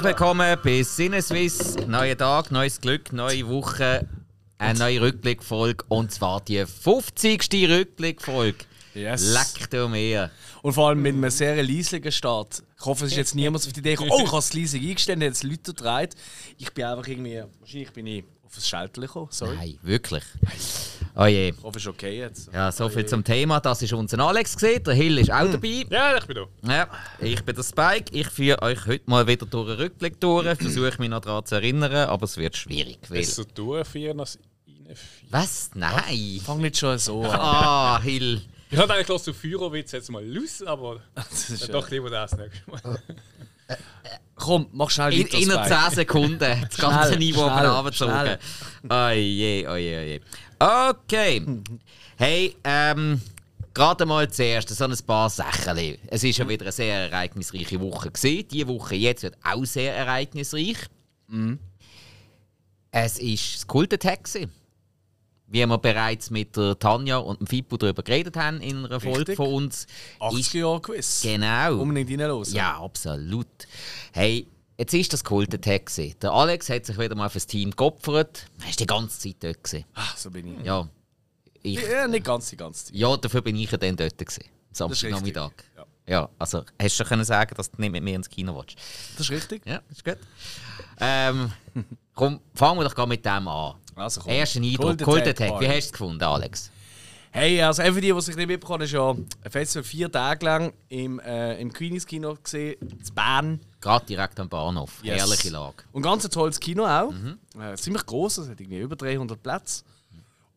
Herzlich willkommen bei Sinneswiss. Neuer Tag, neues Glück, neue Woche, eine neue Rückblickfolge und zwar die 50. Rückblickfolge. Yes. Leck du mir. Und vor allem mit einem sehr leislichen Start. Ich hoffe, es ist jetzt niemand auf die Idee gekommen, oh, ich habe es leisig eingestellt, jetzt Leute gedreht. Ich bin einfach irgendwie, wahrscheinlich bin ich auf ein Schaltchen gekommen, sorry. Nein, wirklich. Oh je. Ich hoffe, es ist okay jetzt. Ja, so viel zum Thema. Das ist unser Alex gesehen. Der Hill ist auch dabei. Ja, ich bin da. Ja, ich bin der Spike. Ich führe euch heute mal wieder durch einen Rückblick durch. Versuche mich noch daran zu erinnern, aber es wird schwierig. Weil... Es so vier als. Was? Nein. Fang nicht schon so an. Ah, Hill. Ich hatte eigentlich los zu Feuerwitz jetzt mal los, aber Das ist, dann doch lieber das nächste Mal. Komm, mach schnell In, weiter, innerhalb Spike. 10 Sekunden das ganze Niveau schnell, runtergezogen. Oh je, oh je, oh je. Okay. Hey, ähm, gerade mal zuerst so ein paar Sachen. Es ist ja wieder eine sehr ereignisreiche Woche gewesen. Die Woche jetzt wird auch sehr ereignisreich. Es ist das Kult-Attack. Wie wir bereits mit der Tanja und dem Fippo darüber geredet haben in einer Folge Richtig. von uns. 80 Jahre Quiz. Genau. Unbedingt reinhören. Ja, absolut. Hey, jetzt ist das Kult Attack. gewesen. Der Alex hat sich wieder mal fürs Team geopfert. Er war die ganze Zeit dort. Gewesen. Ah, so bin ich. Ja. Ich, Ja, nicht ganz die ganze Zeit. ja, dafür bin ich ja dann dort. Gewesen. Samstagnachmittag. Ja. Ja, also hast du schon können sagen, dass du nicht mit mir ins Kino willst? Das ist richtig. Ja, ist gut. Ähm, komm, fangen wir doch gerade mit dem an. Also komm. Erster Eindruck, Attack, Attack. Wie hast du es gefunden, Alex? Hey, also für die, die sich nicht mitbekommen ist ja ein Festival vier Tage lang im, äh, im Queenies Kino gesehen, in Bern. Gerade direkt am Bahnhof. Yes. Herrliche Lage. Und ganz ein tolles Kino auch. Äh, ziemlich groß, es hat irgendwie über 300 Plätze.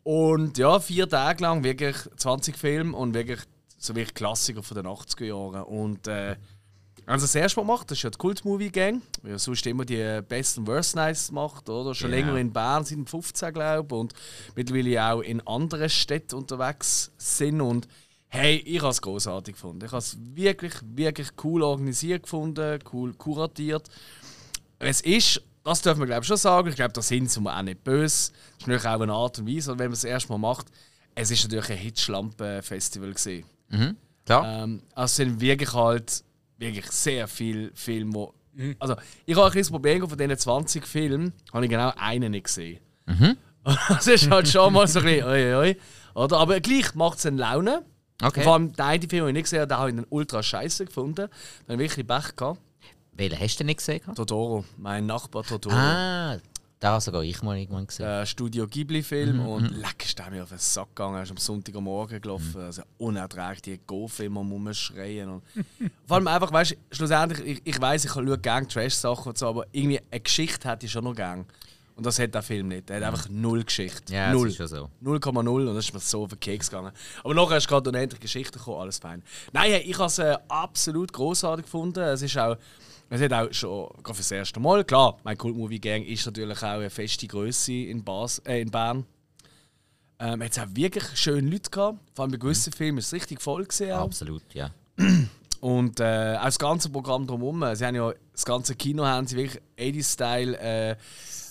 Und ja, vier Tage lang wirklich 20 Filme und wirklich so wirklich Klassiker von den 80er Jahren. Und äh, sie das erste Mal gemacht, das ist ja die Kult-Movie Gang, die ja sonst immer die Best and Worst Nights macht, oder? Schon Genau. länger in Bern, seit 15, glaube ich, und mittlerweile auch in anderen Städten unterwegs sind. Und hey, ich habe es großartig gefunden. Ich habe es wirklich, wirklich cool organisiert gefunden, cool kuratiert. Es ist, das dürfen wir glaube ich schon sagen, ich glaube, da sind sie auch nicht böse. Das ist natürlich auch eine Art und Weise, wenn man es erstmal macht. Es ist natürlich ein Hitschlampen-Festival gewesen. Klar? Ähm, also es sind wirklich halt wirklich sehr viele Filme, wo also ich habe ein kleines Problem von diesen 20 Filmen, habe ich genau einen nicht gesehen. Das ist halt schon mal so ein bisschen, oi, oi, oder? Aber gleich macht es eine Laune. Okay. Vor allem den einen Film, den ich nicht gesehen habe, den habe ich dann ultra scheiße gefunden. Da habe ich wirklich Pech gehabt. Welchen hast du denn nicht gesehen? gehabt? Totoro, mein Nachbar Totoro. Ah, da sogar ich mal irgendwann gesehen. äh, Studio Ghibli-Film und leck ist der mir auf den Sack gegangen. Er ist am Sonntagmorgen gelaufen. Also unerträglich, die Gofe immer rumschreien. Und vor allem einfach, weißt du, schlussendlich, ich, ich weiß, ich schaue gerne Trash-Sachen und so, aber irgendwie eine Geschichte hätte ich schon noch gern. Und das hat der Film nicht. Er hat einfach null Geschichte. Ja, das null. ist schon so. 0,0 und das ist mir so auf den Keks gegangen. Aber nachher ist gerade unendlich Geschichte gekommen, alles fein. Nein, ich habe es äh, absolut großartig gefunden. Es ist auch, es hat auch schon gerade fürs erste Mal, klar, mein Cult Movie Gang ist natürlich auch eine feste Größe in, Bas, äh, in Bern. Ähm, es hat auch wirklich schöne Leute gehabt. Vor allem bei gewissen Filmen ist es richtig voll gesehen. Absolut, ja. Und äh, auch das ganze Programm drumherum. Sie haben ja das ganze Kino haben sie wirklich 80-Style äh,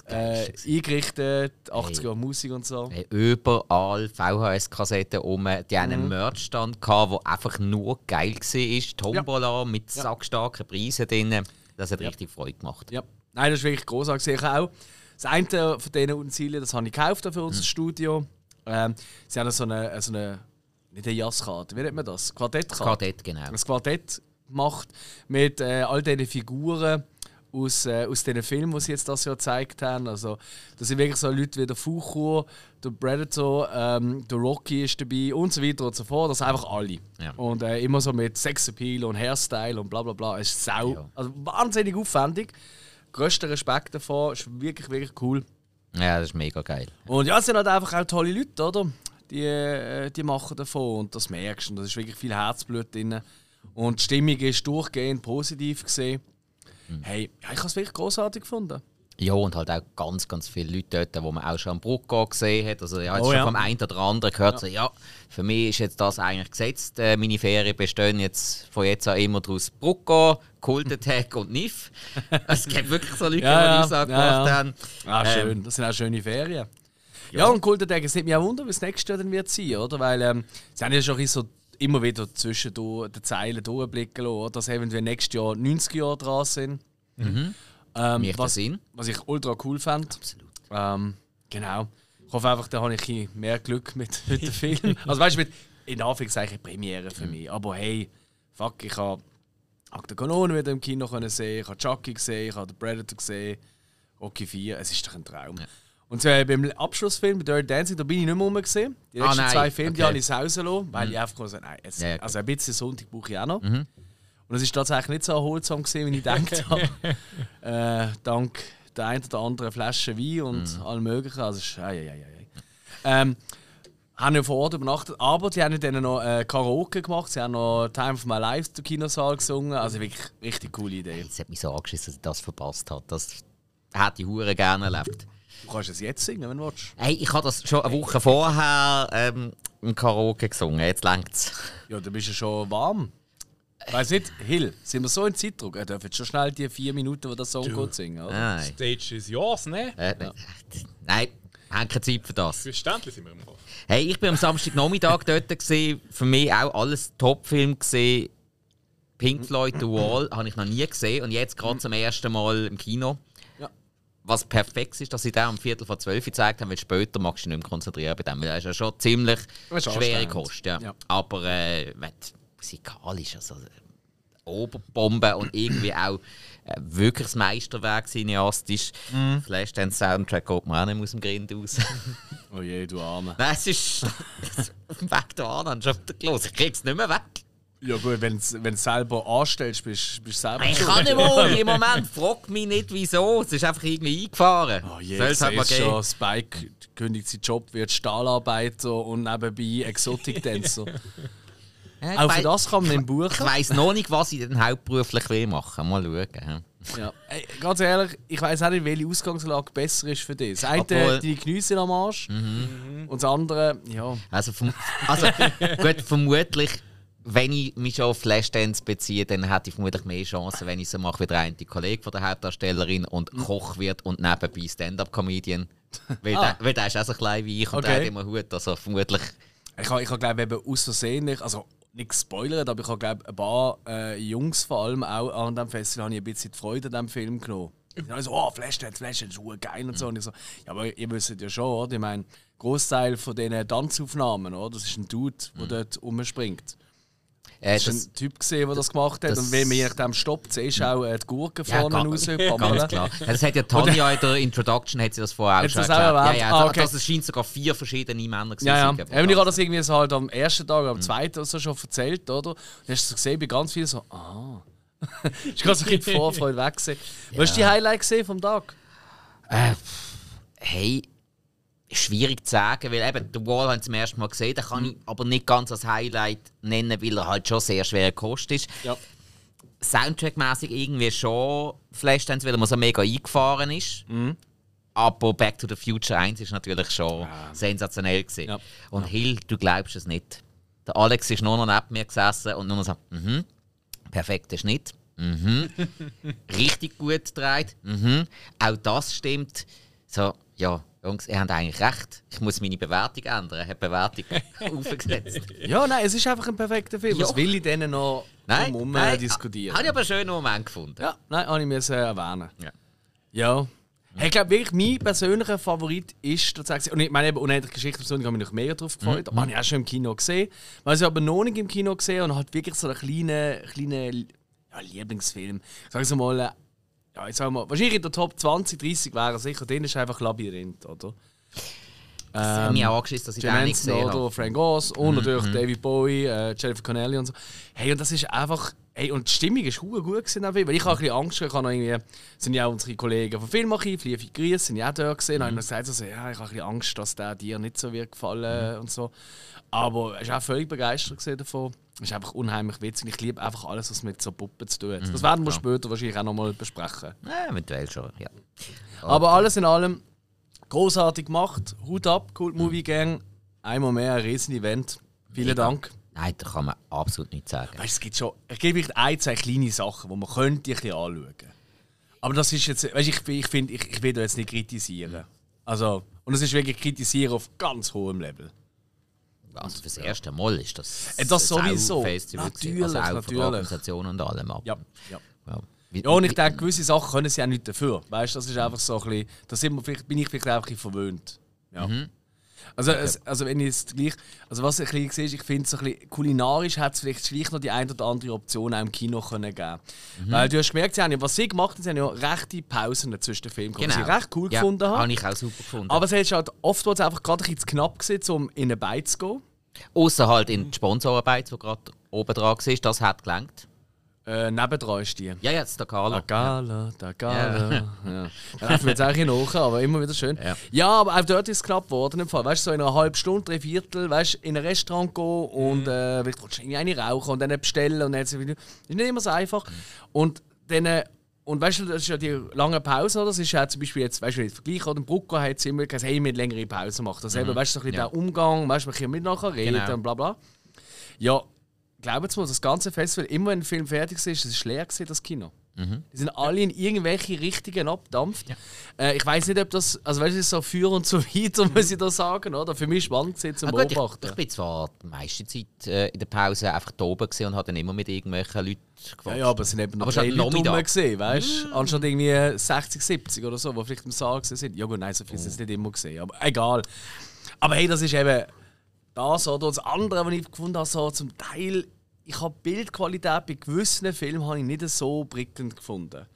äh, eingerichtet, 80er Jahre Musik und so. Hey, Überall VHS-Kassetten um. Die Mhm. einen Merchstand, gehabt, der einfach nur geil war. Tombola mit sackstarken Preisen drin. Das hat richtig Freude gemacht. Ja, nein, das ist wirklich großartig. Ich auch. Das eine von diesen Utensilien, das habe ich gekauft für unser Studio. Ähm, sie haben so eine, so eine nicht eine Jazzkarte, wie nennt man das? Quartettkarte. Quartett, genau. Ein Quartett gemacht mit äh, all diesen Figuren aus, äh, aus den Filmen, die sie jetzt das Jahr gezeigt haben. Also, da sind wirklich so Leute wie der Fuchur, der Predator, ähm, der Rocky ist dabei und so weiter und so fort. Das sind einfach alle. Ja. Und äh, immer so mit Sexappeal und Hairstyle und bla bla bla. Es ist sau, Ja. also wahnsinnig aufwendig. Größter Respekt davor, ist wirklich, wirklich cool. Ja, das ist mega geil. Und ja, es sind halt einfach auch tolle Leute, oder? Die, äh, die machen davon und das merkst du. Und da ist wirklich viel Herzblut drin. Und die Stimmung ist durchgehend positiv gesehen. Hey, ja, ich habe es wirklich großartig gefunden. Ja, und halt auch ganz, ganz viele Leute dort, die man auch schon am Bruck gesehen hat. Also, ja, jetzt Oh schon ja. vom einen oder anderen gehört, so, ja, für mich ist jetzt das eigentlich gesetzt. Äh, meine Ferien bestehen jetzt von jetzt an immer daraus Brucko, Cult Attack und NIF. Es gibt wirklich so Leute, Ja, die ja, das auch ja, gemacht ja. haben. Ah, Ähm, schön. Das sind auch schöne Ferien. Ja, und Kulten es nimmt mich auch wunder, wie das nächste Jahr dann wird sein, oder? Weil ähm, sie haben ja schon so immer wieder zwischen den Zeilen durchblicken lassen, dass eventuell nächstes Jahr 90 Jahre dran sind. Ähm, Macht was, was ich ultra cool fand. Absolut. Ähm, genau. Ich hoffe einfach, da habe ich mehr Glück mit, mit dem Film. Also weißt du, mit in Anführungszeichen Premiere für mich. Aber hey, fuck, ich habe Akte Kanone wieder im Kino können sehen, ich habe Chucky gesehen, ich habe The Predator gesehen, Rocky 4, es ist doch ein Traum. Und äh, beim Abschlussfilm, bei Dirty Dancing, da bin ich nicht mehr rum gesehen. Die Ah, letzten nein, zwei Filme, die okay. habe ich rausgelassen, weil ich einfach gesagt habe, nein, jetzt, Ja, ja, also ein bisschen Sonntag brauche ich auch noch. Und es ist tatsächlich nicht so erholsam gewesen, wie ich gedacht habe. äh, dank der ein oder anderen Flasche Wein und allem möglichen. Also, ist, ei, ei, ei, ei. Ähm, haben ja vor Ort übernachtet, aber die haben dann noch äh, Karaoke gemacht. Sie haben noch Time of My Life im Kinosaal gesungen. Also wirklich richtig coole Idee. Es hat mich so angeschissen, dass ich das verpasst habe. Das hätte ich hure gerne erlebt. Du kannst es jetzt singen, wenn du willst. Hey, ich habe das schon eine Woche vorher ähm, im Karaoke gesungen. Jetzt längt's. Ja, du bist ja schon warm. Weiß nicht, Hill, sind wir so in Zeitdruck? Er darf jetzt schon schnell die vier Minuten, wo der Song geht, singen, oder? Nein. Stage is yours, ne? Äh, Nein, haben keine Zeit für das. Verständlich sind wir im Kopf. Hey, ich bin am Samstagnachmittag dort. Gewesen. Für mich auch alles Top-Film. gesehen. Pink Floyd The Wall habe ich noch nie gesehen und jetzt gerade zum ersten Mal im Kino. Was perfekt ist, dass sie den um Viertel vor zwölf gezeigt haben, weil später magst du dich nicht mehr konzentrieren bei dem. Weil das ist ja schon ziemlich schwere. Kost. Ja. Ja. Aber äh, du musikalisch, also Oberbombe und irgendwie auch äh, wirklich das Meisterwerk cineastisch. Mhm. Flashdance Soundtrack geht mir auch nicht aus dem Grind raus. Oh je, du Arme. Nein, es ist Weg da an, schon wieder los. Ich krieg's nicht mehr weg. Ja gut, wenn du selber anstellst, bist bist du selber Ich kann nicht mehr im Moment. Frag mich nicht, wieso. Es ist einfach irgendwie eingefahren. Oh je, ich mal sehe geben. schon, Spike kündigt seinen Job, wird Stahlarbeiter und nebenbei. Ja, ich Auch für das kann man ihn Ich buchen. weiss noch nicht, was ich denn hauptberuflich will machen. Mal schauen. ja. Ey, ganz ehrlich, ich weiß auch nicht, welche Ausgangslage besser ist für dich. Das eine, Obwohl- die Genüsse am Arsch. Mhm. Und das andere, ja. Also, verm also gut, vermutlich, wenn ich mich schon auf Flashdance beziehe, dann hätte ich vermutlich mehr Chancen, wenn ich so mache wie der eine Kollege von der Hauptdarstellerin und Mhm. Koch wird und nebenbei Stand-Up-Comedian. Weil, Ah. der, weil der ist auch so klein wie ich und Okay. der hat immer Hut. Also vermutlich. Ich habe, ich habe glaube eben aus Versehen, also nicht gespoilert, aber ich habe glaube ein paar äh, Jungs vor allem auch an dem Festival habe ich ein bisschen die Freude an diesem Film genommen. Die haben so, oh, Flashdance, Flashdance, ist geil und so. Und ich so, ja, aber ihr wisst ja schon, oder? Ich meine, Großteil von diesen Tanzaufnahmen, oder? Das ist ein Dude, der dort rumspringt. Äh, Das ist das, ein Typ gesehen, der das gemacht hat. das- und wenn man nachdem stoppt, siehst du auch äh, die Gurke Ja, vorne raus. Ganz klar. Das hat ja Tanja in der Introduction hat sie das vorher auch schon das auch erklärt. erwähnt? Ja, ja, Ah, das, okay. das es scheint sogar vier verschiedene Männer gewesen Ja, ja. die Eben, ich habe das- das irgendwie so halt am ersten Tag, am zweiten oder so schon erzählt, oder? Und dann hast du gesehen, bei ganz vielen so, ah. ist gerade so ein bisschen die Vorfreude weg gewesen. Was hast du die Highlight gesehen vom Tag? Hey, schwierig zu sagen, weil eben The Wall habe ich zum ersten Mal gesehen, den kann ich aber nicht ganz als Highlight nennen, weil er halt schon sehr schwer Kost ist. Ja. Soundtrack-mäßig irgendwie schon Flashdance, weil er so mega eingefahren ist. Aber Back to the Future 1 ist natürlich schon sensationell gewesen. Ja. Und Hill, du glaubst es nicht. Der Alex ist nur noch neben mir gesessen und nur noch so, mhm, perfekter Schnitt, mhm, richtig gut gedreht, mhm, auch das stimmt. So, ja, Jungs, ihr habt eigentlich recht. Ich muss meine Bewertung ändern. Ich habe Bewertung aufgesetzt. Ja, nein, es ist einfach ein perfekter Film. Was will ich denen noch Nein, drumherum, nein diskutieren? Habe ich aber einen schönen Moment gefunden. Ja, nein, habe ich äh, erwähnen. Ja. Ja. Hey, ich glaube wirklich, mein persönlicher Favorit ist tatsächlich. Und ich meine, eben unendliche Geschichte persönlich habe ich mich noch mega drauf gefreut. Aber habe ich auch schon im Kino gesehen. Weil ich aber noch nicht im Kino gesehen und halt wirklich so einen kleinen, kleinen ja, Lieblingsfilm. Sagen Sie mal, ja, ich sag mal, wahrscheinlich in der Top 20, 30 wäre er sicher. Den ist einfach Labyrinth, oder? Das hat mich auch angeschissen, dass ich den nicht gesehen habe. Frank Oz und natürlich David Bowie, äh, Jennifer Connelly und so. Hey, und das ist einfach. Hey, und die Stimmung ist gut gewesen, auch, weil ich habe ein bisschen Angst, ich habe noch irgendwie, sind ja auch unsere Kollegen vom Filmarchiv, liebe Grüße, sind ja auch dort gesehen, und ich habe gesagt, also, ja, ich habe ein bisschen Angst, dass der dir nicht so wird gefallen und so. Aber er war auch völlig begeistert davon. Es ist einfach unheimlich witzig. Ich liebe einfach alles, was mit so Puppen zu tun hat. Das werden wir später wahrscheinlich auch nochmal besprechen. Ja, eventuell schon, ja. Aber alles in allem großartig gemacht. Hut ab, Cult Movie Gang. Einmal mehr ein Riesen-Event. Vielen Mega. Dank. Nein, da kann man absolut nichts sagen. Weißt, es gibt schon, es gibt wirklich ein, zwei kleine Sachen, die man könnte ein bisschen anschauen. Aber das ist jetzt, weißt, ich, ich finde, ich, ich will da jetzt nicht kritisieren. Also, und es ist wirklich kritisieren auf ganz hohem Level. Also fürs erste Mal ist das Äh, das sowieso. Gewesen. Natürlich, also auch natürlich. Organisation und allem. aber- Ja, ja. Ja. Ja, und ich denke, gewisse Sachen können sie auch nicht dafür. Weißt du, das ist einfach so ein bisschen. Da sind wir vielleicht, bin ich vielleicht einfach ein bisschen verwöhnt. Ja. Mhm. Also, es, also, wenn ich jetzt gleich. Also, was ich ein bisschen sehe, ich finde, so ein bisschen kulinarisch hat es vielleicht gleich noch die eine oder andere Option auch im Kino können geben Mhm. Weil du hast gemerkt, sie haben ja, was sie gemacht haben, sie haben ja rechte Pausen zwischen den Filmen Genau. was ich recht cool ja, gefunden habe. Habe ich auch super gefunden. Aber es ist halt oftmals einfach gerade ein bisschen zu knapp gewesen, um in eine Beiz zu gehen. Außer halt in die Sponsorarbeit, die gerade oben dran war, das hat gelangt. Äh, nebendran ist die. Ja, jetzt der Carla. Da Gala, da Gala. Ja. Da laufen wir jetzt auch nach, aber immer wieder schön. Ja. Ja. aber auch dort ist es knapp geworden. Im Fall. Weißt du, so in einer halben Stunde, drei Viertel, weißt in ein Restaurant gehen und äh, willst du eine rauchen und dann bestellen und dann ist nicht immer so einfach. Und dann. äh, Und weißt du, das ist ja die lange Pause, oder? Das ist ja zum Beispiel jetzt, weißt du, wenn ich vergleiche, oder im Brucko hat es immer gesagt, hey, wir müssen längere Pause machen. Das eben, weißt du, so ein bisschen Ja. der Umgang, weißt du, wir können mit nachher reden Genau. und bla bla. Ja, glaubt mir, das ganze Festival, immer wenn ein Film fertig ist, es ist leer gewesen, das Kino. Die sind alle in irgendwelche Richtungen abgedampft. Äh, ich weiß nicht, ob das, also weißt du, so für und so weiter, muss ich da sagen, oder? Für mich spannend gewesen zum Ah, gut, ich, Beobachten. ich bin zwar die meiste Zeit äh, in der Pause einfach da oben und habe dann immer mit irgendwelchen Leuten ja, gequatscht. ja, aber es sind eben noch drei schon Leute rum gesehen, weißt du? Anstatt irgendwie 60, 70 oder so, die vielleicht im Saal sind. Ja gut, nein, so viel sind es nicht immer gesehen, aber egal. Aber hey, das ist eben das oder das andere, was ich gefunden habe, so zum Teil, ich habe Bildqualität bei gewissen Filmen habe ich nicht so prickelnd gefunden.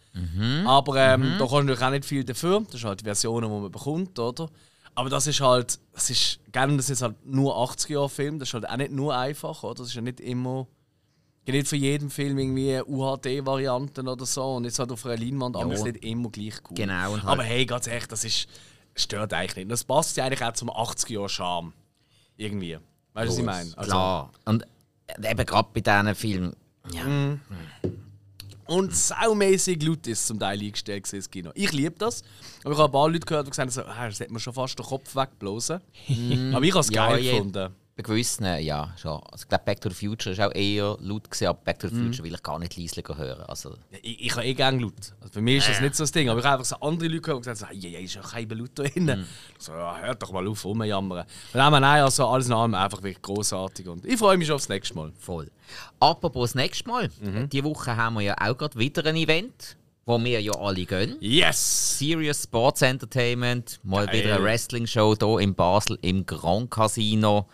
Aber ähm, da kannst du natürlich auch nicht viel dafür. Das sind halt die Versionen, die man bekommt, oder? Aber das ist halt, das ist, gerne, das ist halt nur 80er-Jahre-Film, das ist halt auch nicht nur einfach, oder? Das ist ja nicht immer, nicht für jeden Film irgendwie UHD-Varianten oder so und jetzt halt auf einer Leinwand, aber es ist nicht immer gleich cool. Genau, halt- aber hey, ganz ehrlich, das ist, stört eigentlich nicht. Das passt ja eigentlich auch zum 80er-Jahr-Charme. Irgendwie. Weißt du, was ich meine? Also, Klar. Und äh, eben gerade bei diesen Filmen. Ja. Und saumäßig laut ist zum Teil eingestellt gewesen, das Kino. Ich liebe das. Aber ich habe ein paar Leute gehört, die gesagt haben, so, ah, das hätte mir schon fast den Kopf wegblasen. aber ich habe es Ja, geil je- gefunden. Bei gewissen, ja, schon. Also, ich glaube, Back to the Future war auch eher laut, gewesen, aber Back to the Mhm. Future will ich gar nicht leise hören. Also, Ja, Ich, ich habe eh gerne laut. Also für mich ist das Ja. nicht so das Ding. Aber ich habe einfach so andere Leute gehört, die gesagt haben, ja, ja, ist ja kein laut da drin. Mhm. So, ja, hört doch mal auf, rumjammern. Dem her, nein, also alles in allem einfach wirklich großartig. Und ich freue mich schon aufs nächste Mal. voll. Apropos das nächste Mal. Mhm. Diese Woche haben wir ja auch gerade wieder ein Event, wo wir ja alle gehen. Yes! Serious Sports Entertainment, mal Geil. wieder eine Wrestling-Show hier in Basel im Grand Casino.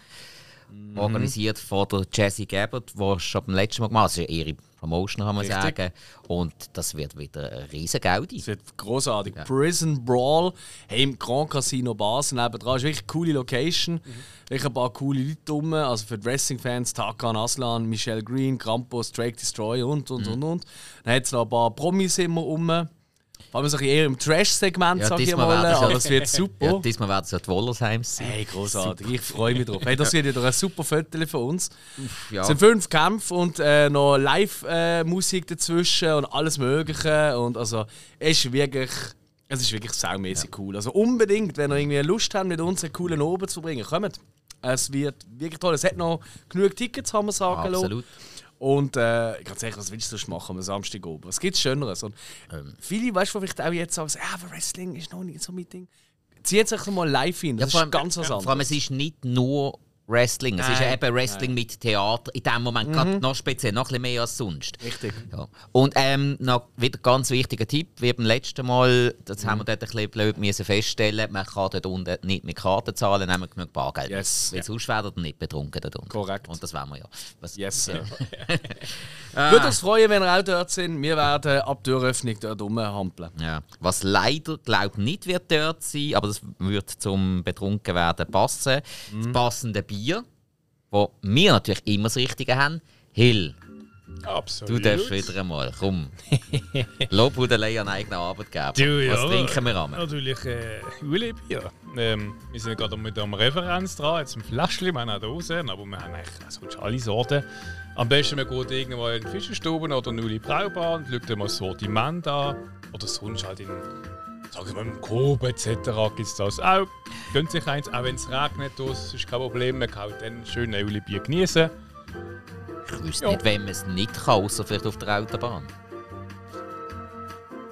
Mhm. Organisiert von der Jessie Gabbard, die schon beim letzten Mal gemacht hat. Das ist ja ihre Promotion, kann man Richtig. sagen. Und das wird wieder ein riesen Gaudi. Es wird großartig. Prison Brawl hey, im Grand Casino Basel nebendran. Ist wirklich eine coole Location. Wirklich ein paar coole Leute rum. Also für Wrestling-Fans Tarkan Aslan, Michelle Green, Krampus, Drake Destroyer und und und und. Dann hat es noch ein paar Promis immer rum. Vor allem so eher im Trash-Segment, Ja, sag ich mal. sie- Aber es wird super. Ja, diesmal werden es ja die Wollersheims sein. Hey, großartig. Ich freue mich drauf. Hey, das wird wieder ein super Foto von uns. Ja. Es sind fünf Kämpfe und äh, noch Live-Musik dazwischen und alles Mögliche. Und also, es ist wirklich, es ist wirklich saumäßig cool. Also unbedingt, wenn ihr irgendwie Lust habt, mit uns einen coolen Abend zu bringen, kommt. Es wird wirklich toll. Es hat noch genug Tickets, haben wir sagen lassen. Und äh, ganz ehrlich, was willst du sonst machen am Samstag oben? Was gibt es Schöneres? Und Ähm. viele, weißt du, vielleicht auch jetzt sagen, ah, aber Wrestling ist noch nicht so mein Ding. Zieht sich mal live hin, das vor ist allem- ganz was Vor allem, anderes. es ist nicht nur Wrestling, es ist ja Nein, eben Wrestling mit Theater. In dem Moment gerade noch speziell, noch ein bisschen mehr als sonst. Richtig. Ja. Und ähm, noch wieder ganz wichtiger Tipp, wie beim letzten Mal, das haben wir dort ein bisschen blöd müssen feststellen, man kann dort unten nicht mit Karten zahlen, nehmen genug Bargeld. Yes. Weil sonst werden wir nicht betrunken dort unten. Korrekt. Und das wollen wir ja. Was, Yes, sir. Würde uns freuen, wenn ihr auch dort sind. Wir werden ab der Eröffnung dort rumhampeln. Ja. Was leider, glaube nicht wird dort sein, aber das wird zum betrunken werden passen. Das passende Bier, wo wir natürlich immer das Richtige haben. Hill, Absolut. du darfst wieder einmal, komm. Lobhudelei an eigenen Arbeitgeber. Du, Was ja. trinken wir an? Natürlich äh, Juli-Bier. Ähm, wir sind gerade mit einer Referenz dran, jetzt ein Fläschchen, wir haben auch Dosen, aber wir haben eigentlich sonst alle Sorten. Am besten wir gehen irgendwo in die Fischenstube oder in Uli Braubar und schauen mal das Sortiment an. Oder sonst halt in, sagen wir im Coop etc. gibt es das auch. Gönnt sich eins, auch wenn es regnet, das ist kein Problem. Man kann dann schön ein Juli-Bier genießen. Ich wüsste Ja. nicht, wenn man es nicht kann, außer vielleicht auf der Autobahn.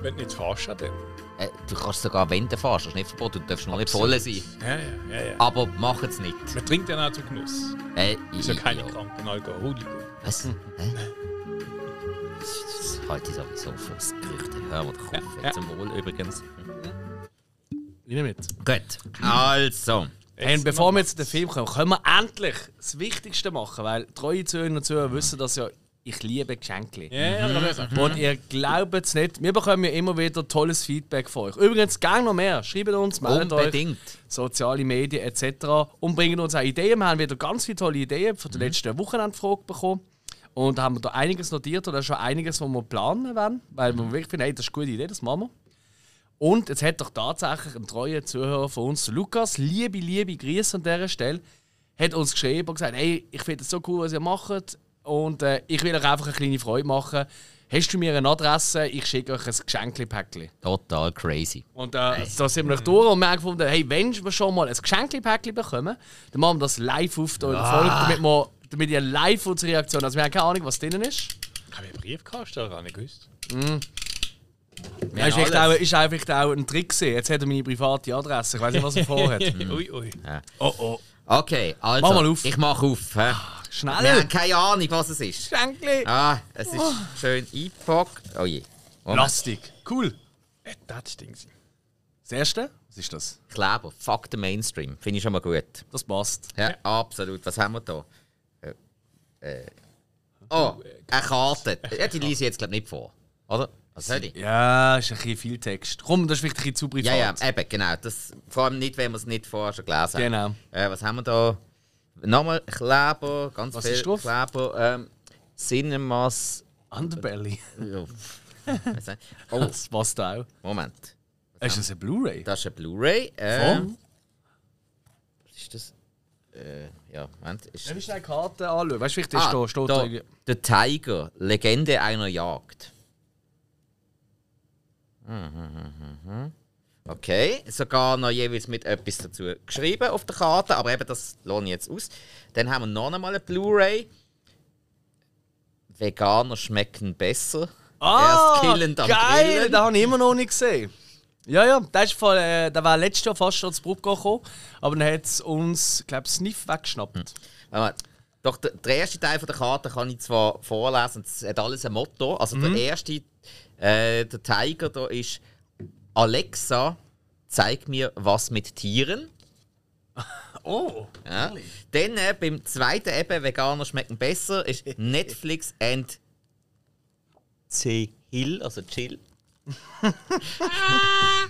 Wenn du nicht fährst, ja dann. Äh, du kannst sogar, wenn du fährst, das ist nicht verboten, du darfst noch nicht voll sein. Ja, ja, ja, ja. Aber mach es nicht. Man trinkt dann auch zu Genuss. Äh, Ist ja keine ja. kranken Alkoholiker. Was? Hä? halte ich sowieso fürs Gerüchte. Hör mal Kopf. Ja. Zum Wohl übrigens. Nimm mit. Gut, also. Hey, und bevor wir jetzt zu den Film kommen, können wir endlich das Wichtigste machen, weil treue Zuhörer und Zuhörer wissen das ja, ich liebe Geschenke. Ja, ja, das ist Und ihr glaubt es nicht, wir bekommen ja immer wieder tolles Feedback von euch. Übrigens, gerne noch mehr. Schreibt uns, meldet euch, Unbedingt. soziale Medien etc. Und bringen uns auch Ideen. Wir haben wieder ganz viele tolle Ideen von der letzten Wochenendfrage bekommen. Und da haben wir da einiges notiert oder schon einiges, was wir planen werden. Weil wir wirklich finden, hey, das ist eine gute Idee, das machen wir. Und jetzt hat doch tatsächlich ein treuer Zuhörer von uns, Lukas, liebe, liebe Grüße an dieser Stelle, hat uns geschrieben und gesagt, hey, ich finde es so cool, was ihr macht und äh, ich will euch einfach eine kleine Freude machen. Hast du mir eine Adresse? Ich schicke euch ein Geschenkli-Päckchen. Total crazy. Und äh, da sind wir noch durch und wir haben gefunden, hey, wenn wir schon mal ein Geschenkli-Päckchen bekommen, dann machen wir das live auf der Folge, damit, wir, damit ihr live unsere Reaktion Also wir haben keine Ahnung, was drin ist. Ich habe einen Briefkasten gar nicht gewusst. Ja, ist, echt auch, ist einfach auch ein Trick gewesen. Jetzt hat er meine private Adresse. Ich weiß nicht, was er vorhat. ui, ui. oh oh. Okay, also. Mach mal auf. Ich mache auf. hä? Wir Schnell! haben keine Ahnung, was es ist. Geschenkli! Ah, es ist schön eingepackt. Oh je. Moment. Plastik. Cool. Das Ding. Das erste? Was ist das? Kleber. Fuck the Mainstream. Finde ich schon mal gut. Das passt. Ja, absolut. Was haben wir da? Äh, äh. Oh, eine Karte. Ja, die lese ich jetzt glaube nicht vor. Oder? Was soll ich? Ja, ist ein bisschen viel Text. Komm, das ist vielleicht ein bisschen zu privat. Ja, ja, eben, genau. Das, vor allem nicht, wenn wir es nicht vorher schon gelesen haben. Genau. Äh, was haben wir da? Nochmal Kleber, ganz Was viel ist drauf? Kleber. Ähm, Cinemas. Underbelly. Ja. Oh, Das passt auch. Moment. Ist das eine Blu-ray? Das ist eine Blu-ray. Ähm, Von? was ist das? Äh, ja, Moment. Ist, Wenn ich eine Karte anschaue, weißt du, vielleicht ist ah, da, steht da, da irgendwie- The Tiger, Legende einer Jagd. Mhm, Okay, sogar noch jeweils mit etwas dazu geschrieben auf der Karte, aber eben das lohne ich jetzt aus. Dann haben wir noch einmal eine Blu-ray. Veganer schmecken besser. Ah, Erst killend am geil! Grillen. Den habe ich immer noch nicht gesehen. Ja, ja, der, ist voll, äh, der war letztes Jahr fast schon zu Bruck gekommen, aber dann hat es uns, glaube ich, Sniff weggeschnappt. Mal. Doch, der, der erste Teil von der Karte kann ich zwar vorlesen, es hat alles ein Motto. Also der erste, äh, der Tiger, da ist Alexa, zeig mir was mit Tieren. Oh! Ja. Dann äh, beim zweiten eben, Veganer schmecken besser, ist Netflix and C. Hill, also Chill.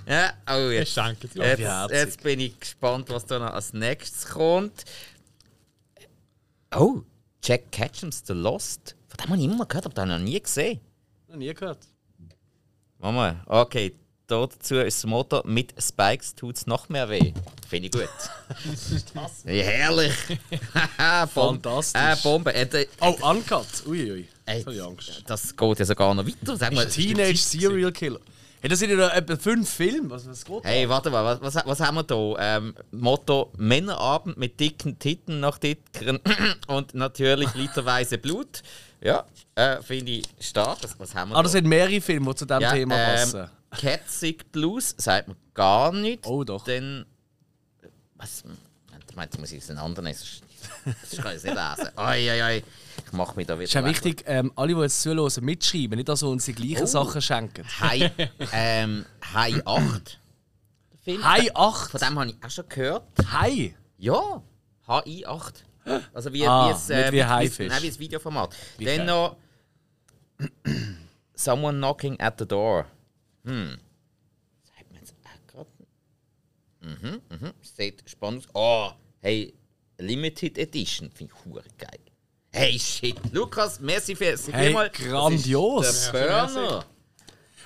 ja, oh danke. Jetzt, herzig. jetzt bin ich gespannt, was da noch als nächstes kommt. Oh, Jack Ketchums The Lost. Von dem habe ich immer gehört, aber den habe ich noch nie gesehen. Noch nie gehört. Mal. Okay, dazu ist das Motto: Mit Spikes tut es noch mehr weh. Finde ich gut. ja, herrlich. Fantastisch. Äh, Bombe. Äh, d- Oh, Uncut! Uiui. ich Angst. das geht ja sogar noch weiter. Sag mal, Teenage Serial Killer. Hey, das sind ja noch etwa fünf Filme. Was, was geht Hey, warte mal, was, was, was haben wir da? Ähm, Motto: Männerabend mit dicken Titten nach dickeren und natürlich literweise Blut. Ja, äh, finde ich stark. Was, was haben wir Ah, das da? sind mehrere Filme, die zu diesem Ja, Thema ähm, passen. Katzig Blues sagt man gar nicht. Oh, doch. Dann. Was? Ich meine, jetzt muss ich es in anderen nehmen. sonst- sonst kann ich es nicht lesen. Ei, ei, ei. Ich mache mich da wieder. Es ist weg. wichtig, ähm, alle, die jetzt zuhören, mitschreiben, nicht dass sie uns die gleichen Oh. Sachen schenken. Hai, ähm, Hai 8. Der Film. Hai 8! Von dem habe ich auch schon gehört. Hai! Ja, HI 8. Also wie, Ah, wie, es, nicht wie wie, nein, wie das Videoformat. geil. Dann noch Someone Knocking at the Door. Hm. Sagt man jetzt auch gerade? Mhm, mhm. Sieht spannend. Oh, hey, Limited Edition. Finde ich hure geil. Hey, shit. Lukas, merci für das. Hey, Mal, grandios. Das ist der Burner.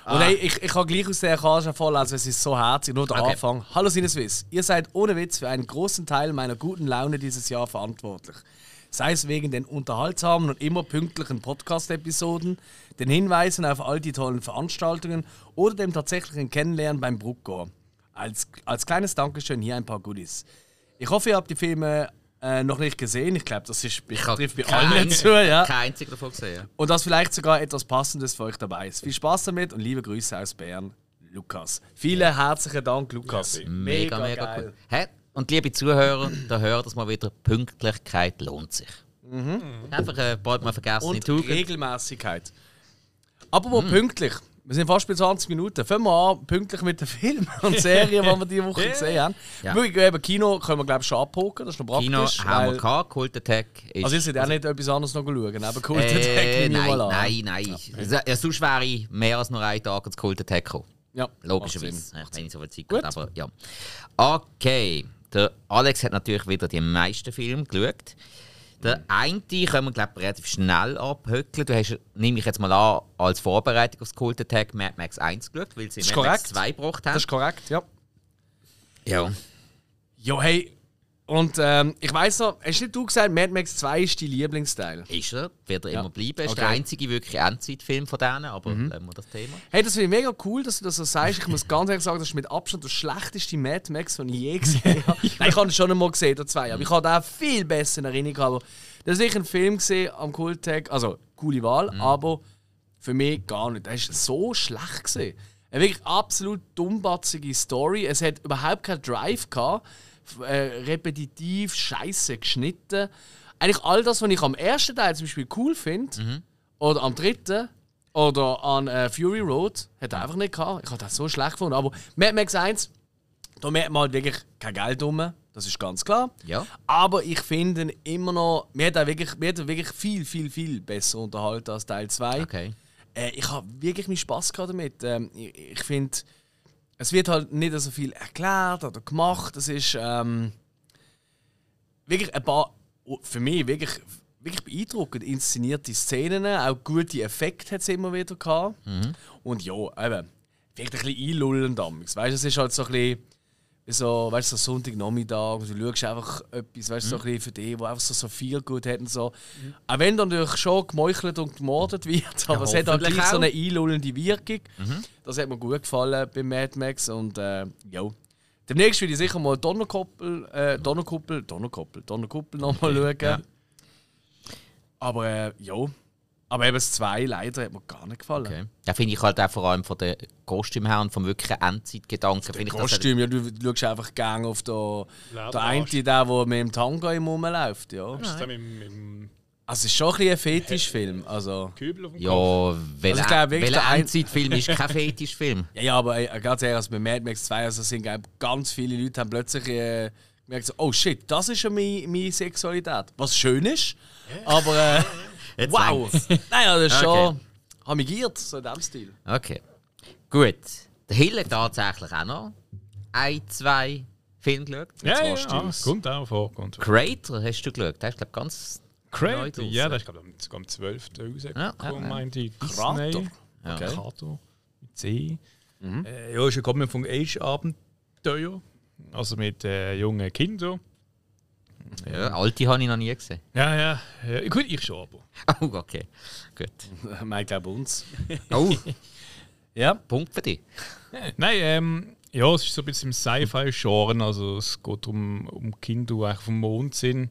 Und hey, ich, ich kann gleich aus der Karte vorlesen, es ist so herzig. Nur der Okay. Anfang. Hallo Sinneswiss, ihr seid ohne Witz für einen großen Teil meiner guten Laune dieses Jahr verantwortlich. Sei es wegen den unterhaltsamen und immer pünktlichen Podcast-Episoden, den Hinweisen auf all die tollen Veranstaltungen oder dem tatsächlichen Kennenlernen beim Bruckgor. Als, als kleines Dankeschön hier ein paar Goodies. Ich hoffe, ihr habt die Filme äh, noch nicht gesehen. Ich glaube, das ist, Ich trifft bei allen zu. Ja. kein einziger davon gesehen. Ja. Und dass vielleicht sogar etwas Passendes für euch dabei ist. Viel Spaß damit und liebe Grüße aus Bern, Lukas. Vielen herzlichen Dank, Lukas. Ja, Mega, mega, cool. Hä? Und liebe Zuhörer, da hört es mal wieder, Pünktlichkeit lohnt sich. Einfach äh, bald mal vergessen Und. Regelmäßigkeit. Apropos pünktlich. Wir sind fast bei 20 Minuten. Fangen wir an, pünktlich mit den Filmen und Serien, die wir diese Woche gesehen haben. Ja. Wirklich, eben Kino können wir, glaube ich, schon abhaken. Das ist noch Kino praktisch. haben wir gehabt, Cult Attack ist... also, ihr seid auch nicht etwas anderes noch schauen, aber Cult äh, Attack nehme ich nein, an. nein, nein, Ja, sonst wäre ich mehr als nur einen Tag ans Cult Attack gekommen. Ja, Logischerweise, ja, wenn ich so viel Zeit Gut. habe. Aber ja. Okay, der Alex hat natürlich wieder die meisten Filme geschaut. Der eine können wir glaub, ich, relativ schnell abhöckeln. Du hast, nehme ich jetzt mal an, als Vorbereitung aufs Cult Attack Mad Max 1 geschaut, weil sie Das ist Mad Max korrekt. 2 gebracht haben. Das ist korrekt, ja. ja. Ja, hey. Und ähm, ich weiss noch, hast nicht du gesagt, Mad Max 2 ist dein Lieblingsteil? Ist er, wird er Ja. immer bleiben. Ist Okay. der einzige wirklich Endzeitfim von denen, aber lassen wir das Thema. Hey, das finde ich mega cool, dass du das so sagst. Ich muss ganz ehrlich sagen, das ist mit Abstand der schlechteste Mad Max, den ich je gesehen habe. Nein, ich habe ihn schon einmal gesehen, der zwei, aber ich habe den viel besser in Erinnerung. Aber das ist sicher ein Film gesehen am Kulttag, also coole Wahl, aber für mich gar nicht. Der ist so schlecht gesehen. Eine wirklich absolut dummbatzige Story. Es hat überhaupt keinen Drive gehabt. Äh, repetitiv, scheiße geschnitten. Eigentlich all das, was ich am ersten Teil zum Beispiel cool finde, oder am dritten, oder an äh, Fury Road, hat er einfach nicht gehabt. Ich habe das so schlecht gefunden. Aber Mad Max 1, da merkt man halt wirklich kein Geld rum. Das ist ganz klar. Ja. Aber ich finde ihn immer noch, mir hat er wirklich, mir hat er wirklich viel, viel, viel besser unterhalten als Teil 2. Okay. Äh, ich habe wirklich meinen Spaß gehabt damit. Ähm, ich ich finde, es wird halt nicht so viel erklärt oder gemacht. Es ist ähm, wirklich ein paar, für mich wirklich, wirklich beeindruckend inszenierte Szenen. Auch gute Effekte hat es immer wieder gehabt. Und ja, eben, vielleicht ein bisschen einlullend damals. Weißt es ist halt so ein bisschen. So, weißt du, so Sonntagnachmittag und du schaust einfach etwas, weißt du, so ein für dich, wo einfach so, so viel gut hat und so. Auch wenn dann natürlich schon gemeuchelt und gemordet wird, aber es hat hoffentlich gleich so auch. eine einlullende Wirkung. Das hat mir gut gefallen bei Mad Max und äh, ja. Demnächst will ich sicher mal Donnerkuppel, äh, Donnerkuppel, Donnerkuppel, Donnerkuppel nochmal schauen. Aber äh, ja. Aber eben das 2 leider hat mir gar nicht gefallen. okay. Da finde ich halt auch vor allem von den Kostümen her und vom wirklichen Endzeitgedanken. halt- Kostüm, ja, du, schaust einfach gang auf den, Lederarsch. der eine, der, der mit dem Tanga im rumläuft. Ja. Ist das mit, dem- mit dem Also, es ist schon ein, bisschen ein Fetischfilm. Also, Kübel auf dem Kopf? Ja, welcher ich glaube wirklich, welcher der ein- Endzeitfilm ist kein Fetischfilm? ja, ja, aber äh, ganz ehrlich, also bei Mad Max 2 also sind glaub, ganz viele Leute haben plötzlich äh, gemerkt, so, oh shit, das ist ja meine, meine Sexualität. Was schön ist, aber äh, Jetzt wow. das ist Okay. schon hamigiert, so in diesem Stil. Okay. Gut. Der Hill hat tatsächlich auch noch ein, zwei Filme geschaut. Ja, ja, ja, kommt auch vor. Kommt vor. Creator hast du geschaut. Der ist, glaube ich, ganz draussen. Ja, das ist glaube ich sogar am 12. rausgekommen, Ja, ja, ja. meinte ich. Disney. Ja. Okay. Krator. Mit C. Äh, ja, ist gekommen vom Age-Abenteuer. Also mit äh, jungen Kindern. Ja, alte habe ich noch nie gesehen. Ja, ja. ja. Gut, ich schon, aber. Oh, okay. Gut. mein glaube uns. Oh, Ja. Punkt für dich. Nein, ähm, ja, es ist so ein bisschen im Sci-Fi-Genre. Also es geht um, um Kinder, die eigentlich auf dem Mond sind.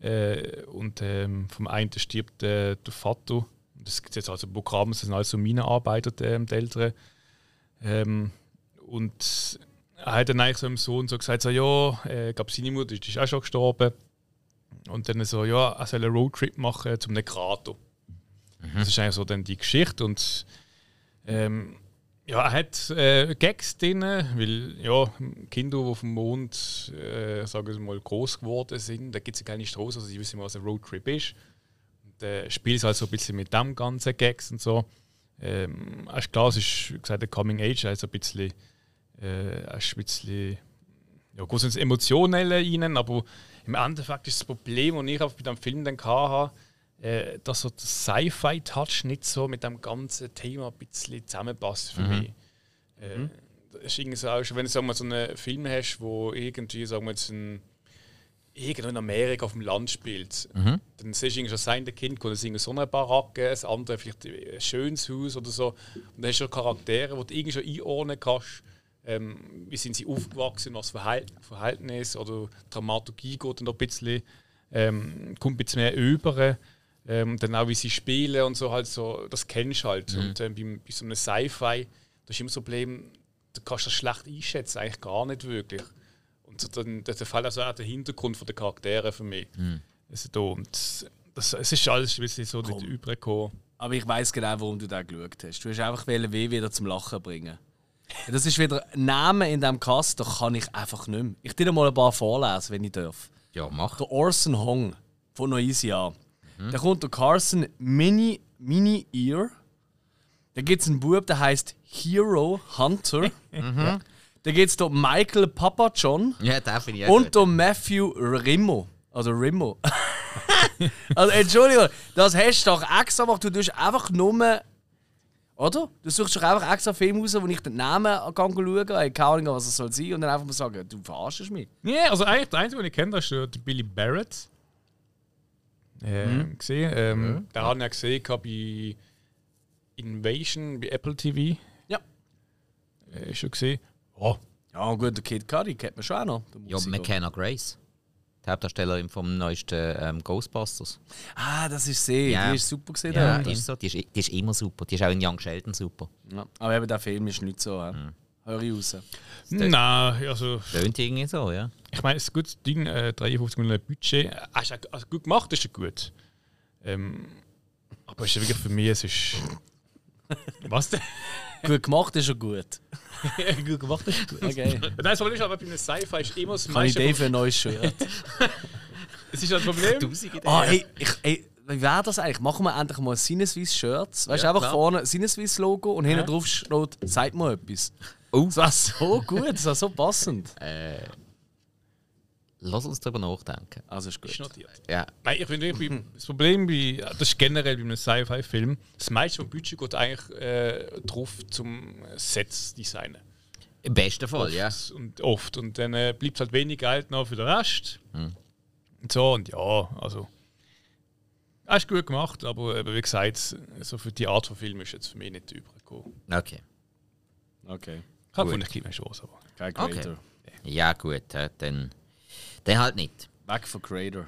Äh, und ähm, vom einen stirbt äh, der Vater. Das gibt jetzt also Programme, das sind also Minenarbeiter, ähm, die Eltern. Ähm, und er hat dann eigentlich seinem Sohn so gesagt, so, ja, äh, gab seine Mutter die ist auch schon gestorben. Und dann so, ja, er soll einen Roadtrip machen zum Krater. Das ist eigentlich so dann die Geschichte. Und ähm, ja, er hat äh, Gags drin, weil ja, Kinder, die auf dem Mond, äh, sagen wir mal, groß geworden sind, da gibt es ja keine Straße, also sie wissen mal, was ein Roadtrip ist. Und äh, spielt halt so ein bisschen mit dem ganzen Gags und so. Ähm, es ist klar, es ist gesagt ein Coming Age, also ein bisschen, äh, es ist ein bisschen ja, gut ins Emotionelle rein, aber im Endeffekt ist das Problem, das ich auch bei dem Film dann hatte, äh, dass so der Sci-Fi-Touch nicht so mit dem ganzen Thema ein bisschen zusammenpasst für mich. Äh, das ist irgendwie so, auch schon, wenn du sagen wir, so einen Film hast, wo irgendwie, sagen wir jetzt, ein, irgendwo in Amerika auf dem Land spielt, dann siehst du irgendwie schon sein Kind, kommt aus irgendeiner so eine Baracke, das andere vielleicht ein schönes Haus oder so. Und dann hast du schon Charaktere, die du irgendwie schon einordnen kannst. Ähm, wie sind sie aufgewachsen, was Verhalt Verhältnis oder Dramaturgie geht dann noch ein bisschen, ähm, kommt ein bisschen mehr über. Ähm, dann auch wie sie spielen und so halt so, das kennst du halt. Und ähm, bei, bei so einem Sci-Fi, das ist immer so ein Problem, du kannst das schlecht einschätzen, eigentlich gar nicht wirklich. Und so dann, dann fällt also auch der Hintergrund von der Charaktere für mich. Also da, und das, es ist alles ein bisschen so nicht übergekommen. Aber ich weiß genau, warum du da geschaut hast. Du hast einfach weh wieder zum Lachen bringen. Das ist wieder ein Name in diesem Cast, da kann ich einfach nicht mehr. Ich dir mal ein paar vorlesen, wenn ich darf. Ja, mach. Der Orson Hong von Noisia. Da kommt der Carson Mini, Mini Ear. Da gibt es einen Bub, der heißt Hero Hunter. Da gibt es Michael Papa John Ja, den finde ich und der Matthew Rimmo. Also Rimmo. also Entschuldigung, das hast du doch extra gemacht. Du tust einfach nur. Oder? Du suchst doch einfach extra Film raus, wo ich den Namen kann, keine Ahnung, was es soll sein, und dann einfach mal sagen, du verarschst mich. Ja, also eigentlich der Einzige, den ich kenne, das ist der Billy Barrett. Äh, gesehen. Ähm, Den habe ich ja gesehen bei Invasion bei Apple TV. Ja. Äh, ist schon gesehen. Oh, Ja, gut, der Kid Cudi kennt man schon auch noch. Ja. McKenna Grace. Die Hauptdarstellerin vom neuesten ähm, Ghostbusters. Ah, das ist sie. Ja. Die ist super gesehen. Ja, die ist so. Die ist, die ist immer super. Die ist auch in Young Sheldon super. Ja. Aber eben der Film ist nicht so. Ja. Hör ich raus. nein, also Tönt irgendwie so, ja. ich meine, es ist ein gutes Ding, äh, 53 Millionen Budget. Äh, ist auch- also gut gemacht ist er gut. Ähm, aber es ist ja wirklich für mich, es ist. Was denn? Gut gemacht ist er gut. gut gemacht ist gut. Okay. Das Problem ist aber bei einem Sci-Fi ist immer das Kann ich für ein neues Shirt? Es ist das Problem. Ah, hey, ich, wie wäre das eigentlich? Machen wir endlich mal Sinneswiss Shirts. Weißt du, Ja, einfach klar. vorne Sinneswiss Logo und hinten drauf steht, sagt mal etwas. Oh. Das war so gut, das war so passend. Lass uns darüber nachdenken. Also ist Ist gut. notiert. Ja. Nein, ich finde das Problem bei, das ist generell bei einem Sci-Fi-Film, das meiste vom Budget geht eigentlich äh, drauf zum Sets designen. Im besten Fall, ja. Und oft. Und dann äh, bleibt halt wenig Geld noch für den Rest. Hm. Und so, und ja, also. Ist gut gemacht, aber eben, wie gesagt, so für die Art von Film ist jetzt für mich nicht übergekommen. Okay. Okay. Ich habe Gut. von eine kleine Chance, aber. Kein Okay. Creator. Ja, gut. äh, Dann, dann halt nicht. Weg von Creator.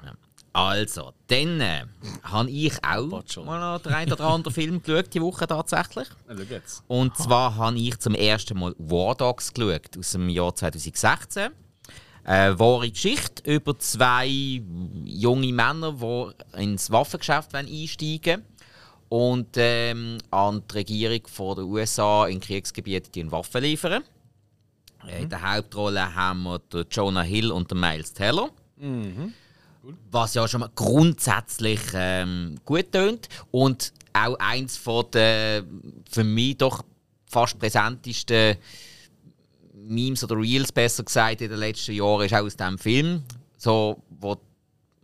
Also, dann äh, habe ich auch mal noch den einen oder anderen Film geschaut, die Woche tatsächlich. Ja. Und zwar habe ich zum ersten Mal War Dogs geschaut, aus dem Jahr 2016. Eine wahre Geschichte über zwei junge Männer, die ins Waffengeschäft wollen einsteigen und ähm, an die Regierung von der USA in Kriegsgebieten die Waffen liefern. In der Hauptrolle haben wir den Jonah Hill und den Miles Teller. Was ja schon mal grundsätzlich ähm, gut tönt. Und auch eins von der für mich doch fast präsentesten Memes oder Reels, besser gesagt, in den letzten Jahren ist auch aus diesem Film. So, wo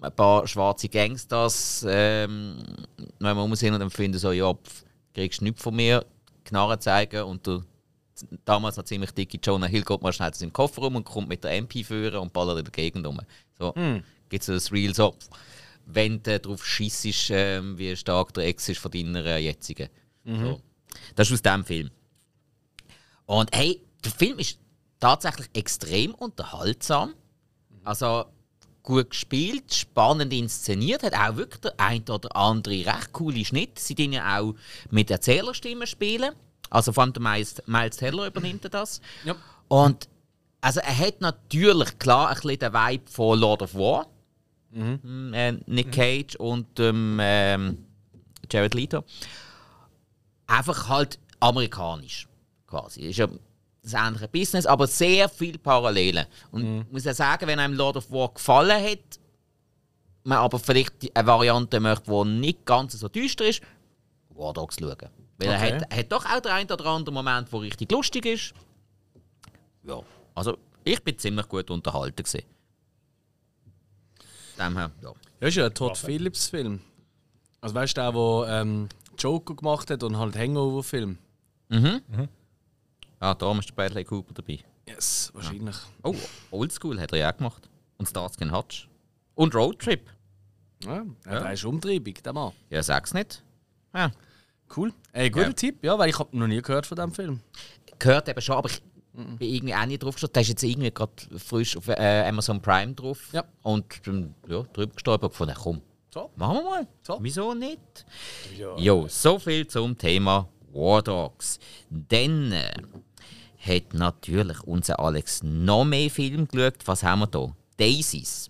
ein paar schwarze Gangsters ähm, wenn wir sind und dann finden so, ja, pf, kriegst du nichts von mir, Knarre zeigen und der damals noch ziemlich dicke Jonah Hill geht mal schnell zu seinem Kofferraum und kommt mit der MP führen und ballert in der Gegend rum. So gibt es das Reel so, wenn du darauf schissest, ähm, wie stark der Ex ist von deiner äh, jetzigen. So. Das ist aus diesem Film. Und hey, der Film ist tatsächlich extrem unterhaltsam. Also gut gespielt, spannend inszeniert, hat auch wirklich der ein oder andere recht coole Schnitt. Sie tun ja auch mit Erzählerstimmen spielen. Also vor allem der Miles, Miles Teller übernimmt er das. Ja. Und also er hat natürlich klar ein bisschen den Vibe von Lord of War. Mm, Äh, Nick Cage und ähm, ähm, Jared Leto. Einfach halt amerikanisch quasi. Ist ja das ähnliche Business, aber sehr viel Parallelen. Und ich muss ja sagen, wenn einem Lord of War gefallen hat, man aber vielleicht eine Variante möchte, die nicht ganz so düster ist, War Dogs schauen. Weil er Okay. hat, er hat doch auch den einen oder anderen Moment, der richtig lustig ist. Ja, also ich bin ziemlich gut unterhalten. Gewesen. Dem her, ja. Ja, ist ja ein Todd Phillips-Film. Also weißt du, der, der ähm, Joker gemacht hat und halt Hangover-Film? Ah, da ist der Bradley Cooper dabei. Yes, wahrscheinlich. Oh, Oldschool hat er ja auch gemacht. Und Starsky Hutch. Und Roadtrip. Ja, ja. Der ist umtriebig, der Mann. Ja, sag's nicht. Ja. Cool. Ey, guter Ja. Tipp, ja, weil ich habe noch nie gehört von diesem Film. Gehört eben schon, aber ich bin irgendwie auch nicht drauf geschaut. Der ist jetzt irgendwie gerade frisch auf äh, Amazon Prime drauf. Ja. Und ähm, ja, drüber gestolpert von komm, So. machen wir mal. So. Wieso nicht? Jo, so viel zum Thema War Dogs. Dann äh, hat natürlich unser Alex noch mehr Film geschaut. Was haben wir da? Daisies.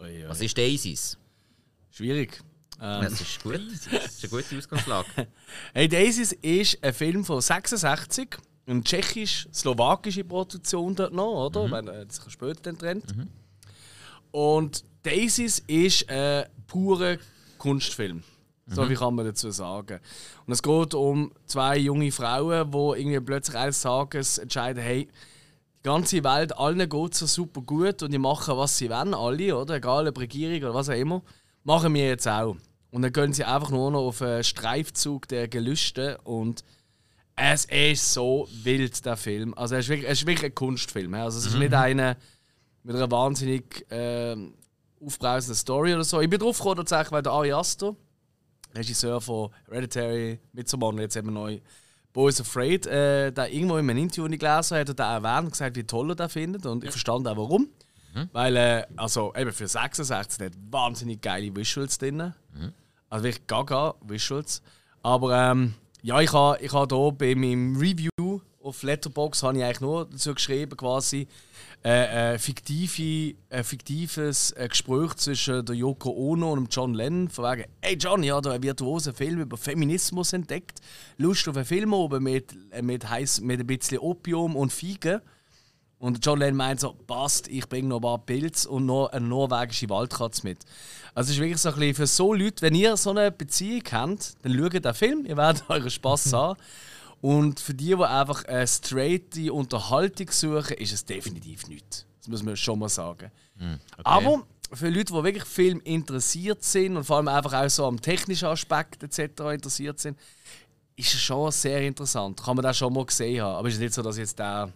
Ui, ui. Was ist Daisies? Schwierig. Das ist gut. Das ist eine gute Ausgangslage. Hey, Daisies ist ein Film von 66. Eine tschechisch-slowakische Produktion dort noch, oder? Wenn er sich später dann trennt. Und Daisies ist ein purer Kunstfilm. So wie kann man dazu sagen. Und es geht um zwei junge Frauen, die irgendwie plötzlich eines Tages entscheiden, hey, die ganze Welt, allen geht so super gut und die machen, was sie wollen, alle, oder? Egal ob Regierung oder was auch immer. Machen wir jetzt auch. Und dann gehen sie einfach nur noch auf einen Streifzug der Gelüste und es ist so wild, der Film. Also, es ist wirklich, es ist wirklich ein Kunstfilm. Also, es ist nicht einer mit einer wahnsinnig ähm, aufbrausenden Story oder so. Ich bin drauf gekommen, tatsächlich, weil der Ari Aster, Regisseur von Hereditary, Midsommar und jetzt eben neu Boys Afraid, äh, der irgendwo in einem Interview gelesen hat, hat er erwähnt und gesagt, wie toll er das findet. Und ich verstand auch warum. Weil, äh, also eben für 66 hat wahnsinnig geile Visuals drin. Also wirklich gaga Visuals. Aber ähm, ja, ich habe ich ha hier bei meinem Review auf Letterboxd habe ich eigentlich nur dazu geschrieben, quasi äh, äh, fiktive, ein fiktives äh, Gespräch zwischen der Yoko Ono und John Lennon. Von wegen, hey John, ich habe da einen virtuosen Film über Feminismus entdeckt. Lust auf einen Film oben mit, äh, mit, heiss, mit ein bisschen Opium und Feigen. Und John Lennon meint so, passt, ich bringe noch ein paar Pilze und noch eine norwegische Waldkatze mit. Also es ist wirklich so ein bisschen für so Leute, wenn ihr so eine Beziehung habt, dann schaut den Film, ihr werdet euren Spass haben. Und für die, die einfach eine straighte Unterhaltung suchen, ist es definitiv nichts. Das muss man schon mal sagen. Aber für Leute, die wirklich Film interessiert sind und vor allem einfach auch so am technischen Aspekt etc. interessiert sind, ist es schon sehr interessant. Kann man das schon mal gesehen haben. Aber es ist nicht so, dass jetzt der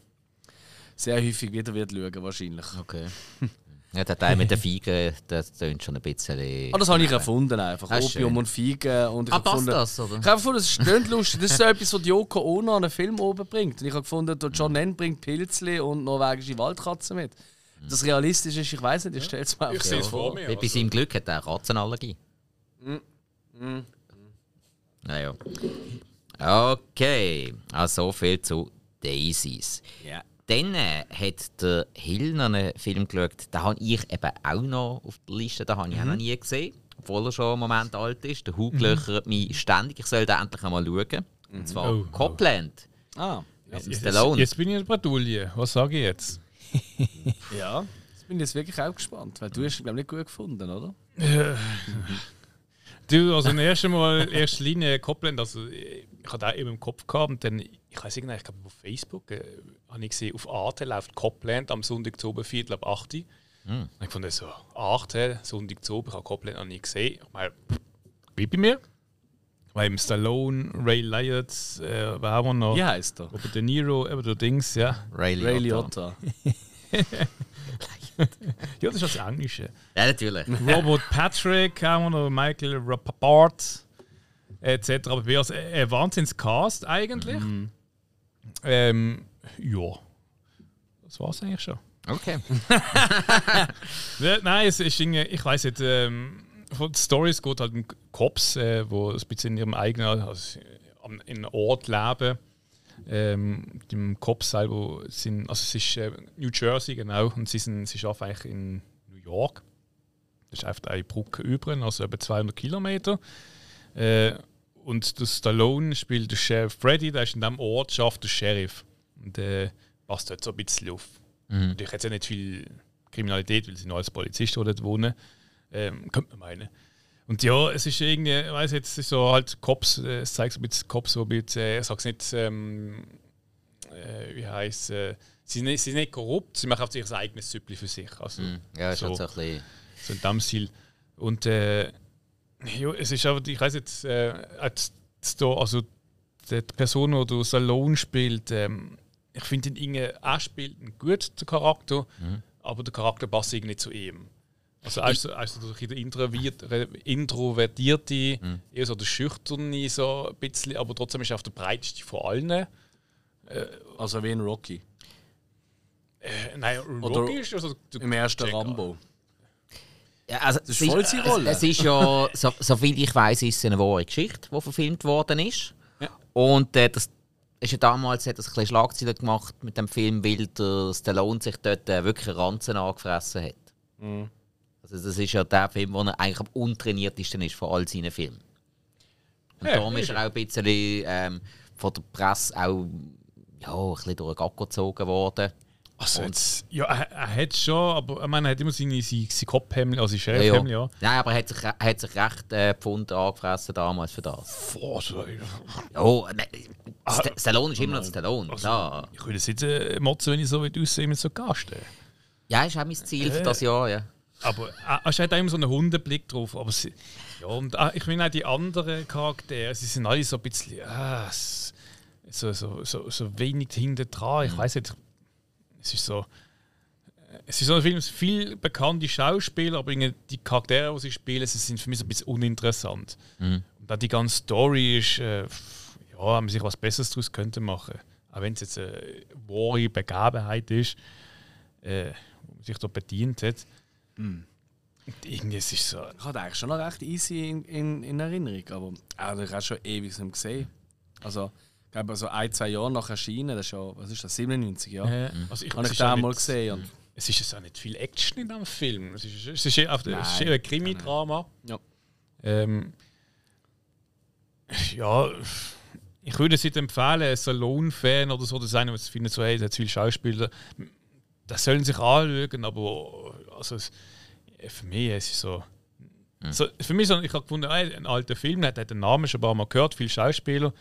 sehr häufig wieder wird schauen wahrscheinlich. Okay. Ja, der Teil mit den Feigen, das tönt schon ein bisschen. Ah, das habe ich erfunden einfach. Ah, Opium schön. und Feigen. Und ich Ah, habe passt das, oder? Ich habe gefunden, das ist nicht lustig. Das ist so etwas, was Yoko Ono an einen Film oben bringt. Und ich habe gefunden, der John Lennon bringt Pilzli und norwegische Waldkatzen mit. Das realistisch ist, ich weiß nicht, ich stelle es mir Ich einfach sehe es vor. mir. Bei Also, seinem Glück hat er eine Katzenallergie. Naja. Okay, also so viel zu Daisies. Ja. Dann äh, hat der Hill noch einen Film geschaut, den habe ich eben auch noch auf der Liste, den habe ich auch noch nie gesehen, obwohl er schon einen Moment alt ist. Der Hug löchert mich ständig, ich soll den endlich einmal schauen. Und zwar Oh. Copland. Ah, jetzt, Stallone. jetzt bin ich in der Bredouille. Was sage ich jetzt? ja. Jetzt bin ich jetzt wirklich auch gespannt, weil du hast ihn, glaube ich, nicht gut gefunden, oder? Du, also das erste Mal, erste Linie Copland, also ich hatte auch immer im Kopf gehabt und dann, ich weiß nicht, ich glaube auf Facebook äh, habe ich gesehen, auf Arte läuft Copland am Sonntag zu oben, Viertel ab 8 Uhr. Und ich fand das so, Arte, Sonntag zu oben, ich habe Copland noch nie gesehen. Ich meine, wie bei mir? Weil im Stallone, Ray Liotta, äh, wer haben wir noch? Wie heißt er? Robert De Niro, eben der Dings, ja. Ray Ray Liotta. Liotta. Ja, das ist das Englische. Ja, natürlich. Robert Patrick haben wir noch, Michael Rapaport etc. Aber wir also ein Wahnsinns-Cast eigentlich. Ähm, ja. Das war's eigentlich schon. Okay. Ne, Nein, es ist irgendwie, ich weiß nicht, ähm, von den Stories geht halt um Cops, äh, wo ein bisschen in ihrem eigenen, also in einem Ort leben. Ähm, die Cops selber sind, also es ist äh, New Jersey genau, und sie sind, sie arbeiten eigentlich in New York. Das ist einfach eine Brücke über, also etwa 200 Kilometer. Äh, und der Stallone spielt der Sheriff Freddy, der ist in diesem Ort, schafft der Sheriff. Und äh, passt dort so ein bisschen auf. Natürlich hat es ja nicht viel Kriminalität, weil sie noch als Polizist dort wohnen. Ähm, könnte man meinen. Und ja, es ist irgendwie, ich weiß jetzt, es ist so halt Cops, äh, es zeigt so ein bisschen Cops, so ein bisschen, äh, ich sag's nicht, ähm, äh, wie heißt äh, sie, sind nicht, sie sind nicht korrupt, sie machen auf sich ihr eigenes Süppli für sich. Also, Ja, ist so, halt so ein bisschen. so in dem Stil. Und äh, ja, es ist aber, ich weiß jetzt, äh, also die Person, die du Salon spielt, ähm, ich finde ihn irgendwie, er spielt ihn gut, der Charakter, aber der Charakter passt irgendwie nicht zu ihm. Also er ist so, er ist so ein der introvertiert, introvertierte, eher so der schüchterne, so ein bisschen, aber trotzdem ist er auf der breiteste von allen. Also wie in Rocky. Äh, nein, Oder Rocky ist also der Im ersten Jack- Rambo. Ja, also, ist es voll seine Rolle. Es, es ist ja, so, soviel ich weiß, ist es eine wahre Geschichte, die verfilmt worden ist. Ja. Und äh, das ist ja damals hat das ein Schlagzeilen gemacht mit dem Film, weil der Stallone sich dort äh, wirklich einen Ranzen angefressen hat. Mhm. Also das ist ja der Film, wo er eigentlich am untrainiertesten ist von all seinen Filmen. Und Ja, darum ist ist er auch ein bisschen ähm, von der Presse auch ja, ein bisschen durch den Gacko gezogen worden. Also jetzt, ja, er, er hat schon, aber ich meine, er hat immer seine, seine, seine Kopfhemmel, also seine Ja, ja. Ja. Nein, aber er hat sich, er hat sich recht äh, Pfund angefressen damals für das. Boah, so, Ja, ne, St Stallone ist immer noch Stallone. also, klar. ich würde jetzt äh, motzen, wenn ich so aussehe mit so Gasten. Ja, ist auch mein Ziel für das Jahr, ja. Aber er, er hat auch immer so einen Hundeblick drauf. Aber sie, ja, und ah, ich meine auch die anderen Charaktere, sie sind alle so ein bisschen ah, s- so, so, so, so wenig hinten dran. Ich weiß nicht, es ist so. Es ist so ein Film, es sind viele bekannte Schauspieler, aber irgendwie die Charaktere, die sie spielen, sie sind für mich so ein bisschen uninteressant. Und auch die ganze Story ist, äh, ja, man sich was Besseres daraus könnte machen. Auch wenn es jetzt eine wahre Begebenheit ist, äh, wo man sich da bedient hat. Und irgendwie es ist so. Ich hatte eigentlich schon noch recht easy in, in, in Erinnerung, aber auch ich habe schon ewig nicht gesehen. Also, glaube, so ein, zwei Jahre nach Erscheinen, das ist schon, was ist das, 97, ja? Äh, also ich, Habe es ich ist auch den mal nicht- gesehen. Und, Es ist jetzt auch nicht viel Action in diesem Film. Es ist, es ist, eher, auf der- es ist eher ein Krimi-Drama. ja. Ähm, ja, ich würde es nicht empfehlen, ein Salon-Fan oder so, das einer, der findet, so, hey, es hat zu viele Schauspieler, das sollen sich anschauen, aber also, es, für mich es ist so. so für mich so, ich habe gefunden, ein alter Film, der hat den Namen schon ein paar Mal gehört, viele Schauspieler.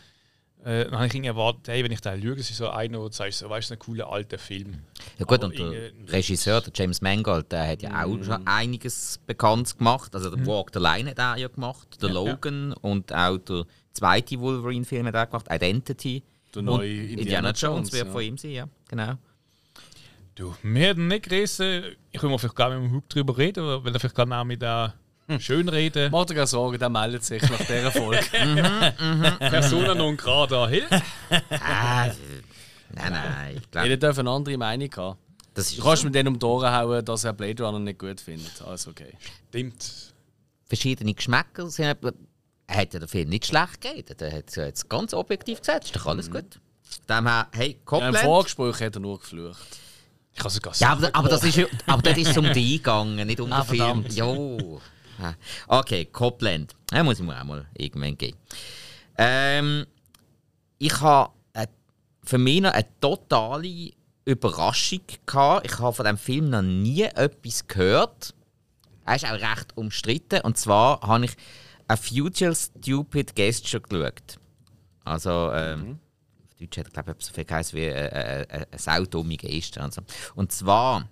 Äh, dann habe ich irgendwie erwartet, hey, wenn ich den schaue, das ist so einer, wo du sagst, so, weißt du, ein cooler alter Film. Ja gut, Aber und der Regisseur, der James Mangold, der hat ja auch schon einiges bekannt gemacht. Also der Walk the Line hat er ja gemacht, der Ja, ja. Logan und auch der zweite Wolverine-Film hat er gemacht, Identity. Der neue Indiana, Indiana Jones Jones, wird ja. von ihm sein, ja, genau. Du, wir haben nicht gerissen. Ich will mal vielleicht gar nicht mit dem Hug drüber reden, weil er vielleicht kann auch mit da schön reden. Mach dir keine Sorgen, der meldet sich nach dieser Folge. Persona non grata hilft. Ah, nein, nein, ich glaube, Jeder darf eine andere Meinung haben. das ist Du kannst mit denen um die Ohren hauen, dass er Blade Runner nicht gut findet. Alles okay. Stimmt. verschiedene Geschmäcker. sind, Er hat ja den Film nicht schlecht gegeben. Er hat es jetzt ganz objektiv gesagt, ist doch alles gut. Von Dem her, hey, Ja, Im Copland. Vorgespräch hat er nur geflucht. Ich habe sogar Ja, aber, aber das ist ja, aber dort ist um die gegangen, nicht um Ah, den Film. Jo. Okay, Copland. Ja, muss ich mir auch mal irgendwann geben. Ähm, ich habe für mich noch eine totale Überraschung gehabt. Ich habe von diesem Film noch nie etwas gehört. Er ist auch recht umstritten. Und zwar habe ich A Future Stupid Gesture geschaut. Also, ähm, auf Deutsch hat er, glaube ich, so viel geheißen wie äh, äh, äh, eine saudumme Geste. Also. Und zwar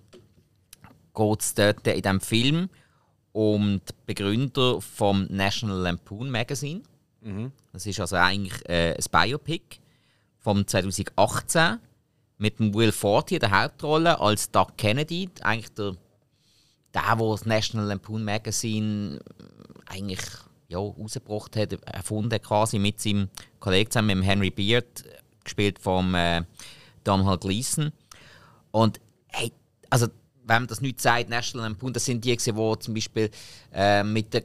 geht es dort in diesem Film um die Begründer vom National Lampoon Magazine. Das ist also eigentlich äh, ein Biopic vom 2018 mit dem Will Forte in der Hauptrolle als Doug Kennedy, eigentlich der, der, der das National Lampoon Magazine äh, eigentlich ja, rausgebracht hat, erfunden quasi mit seinem Kollegen zusammen, mit dem Henry Beard, gespielt vom äh, Domhnall Gleeson. Und hey, also wenn man das nicht sagt, National Lampoon, das sind die, die zum Beispiel äh, mit den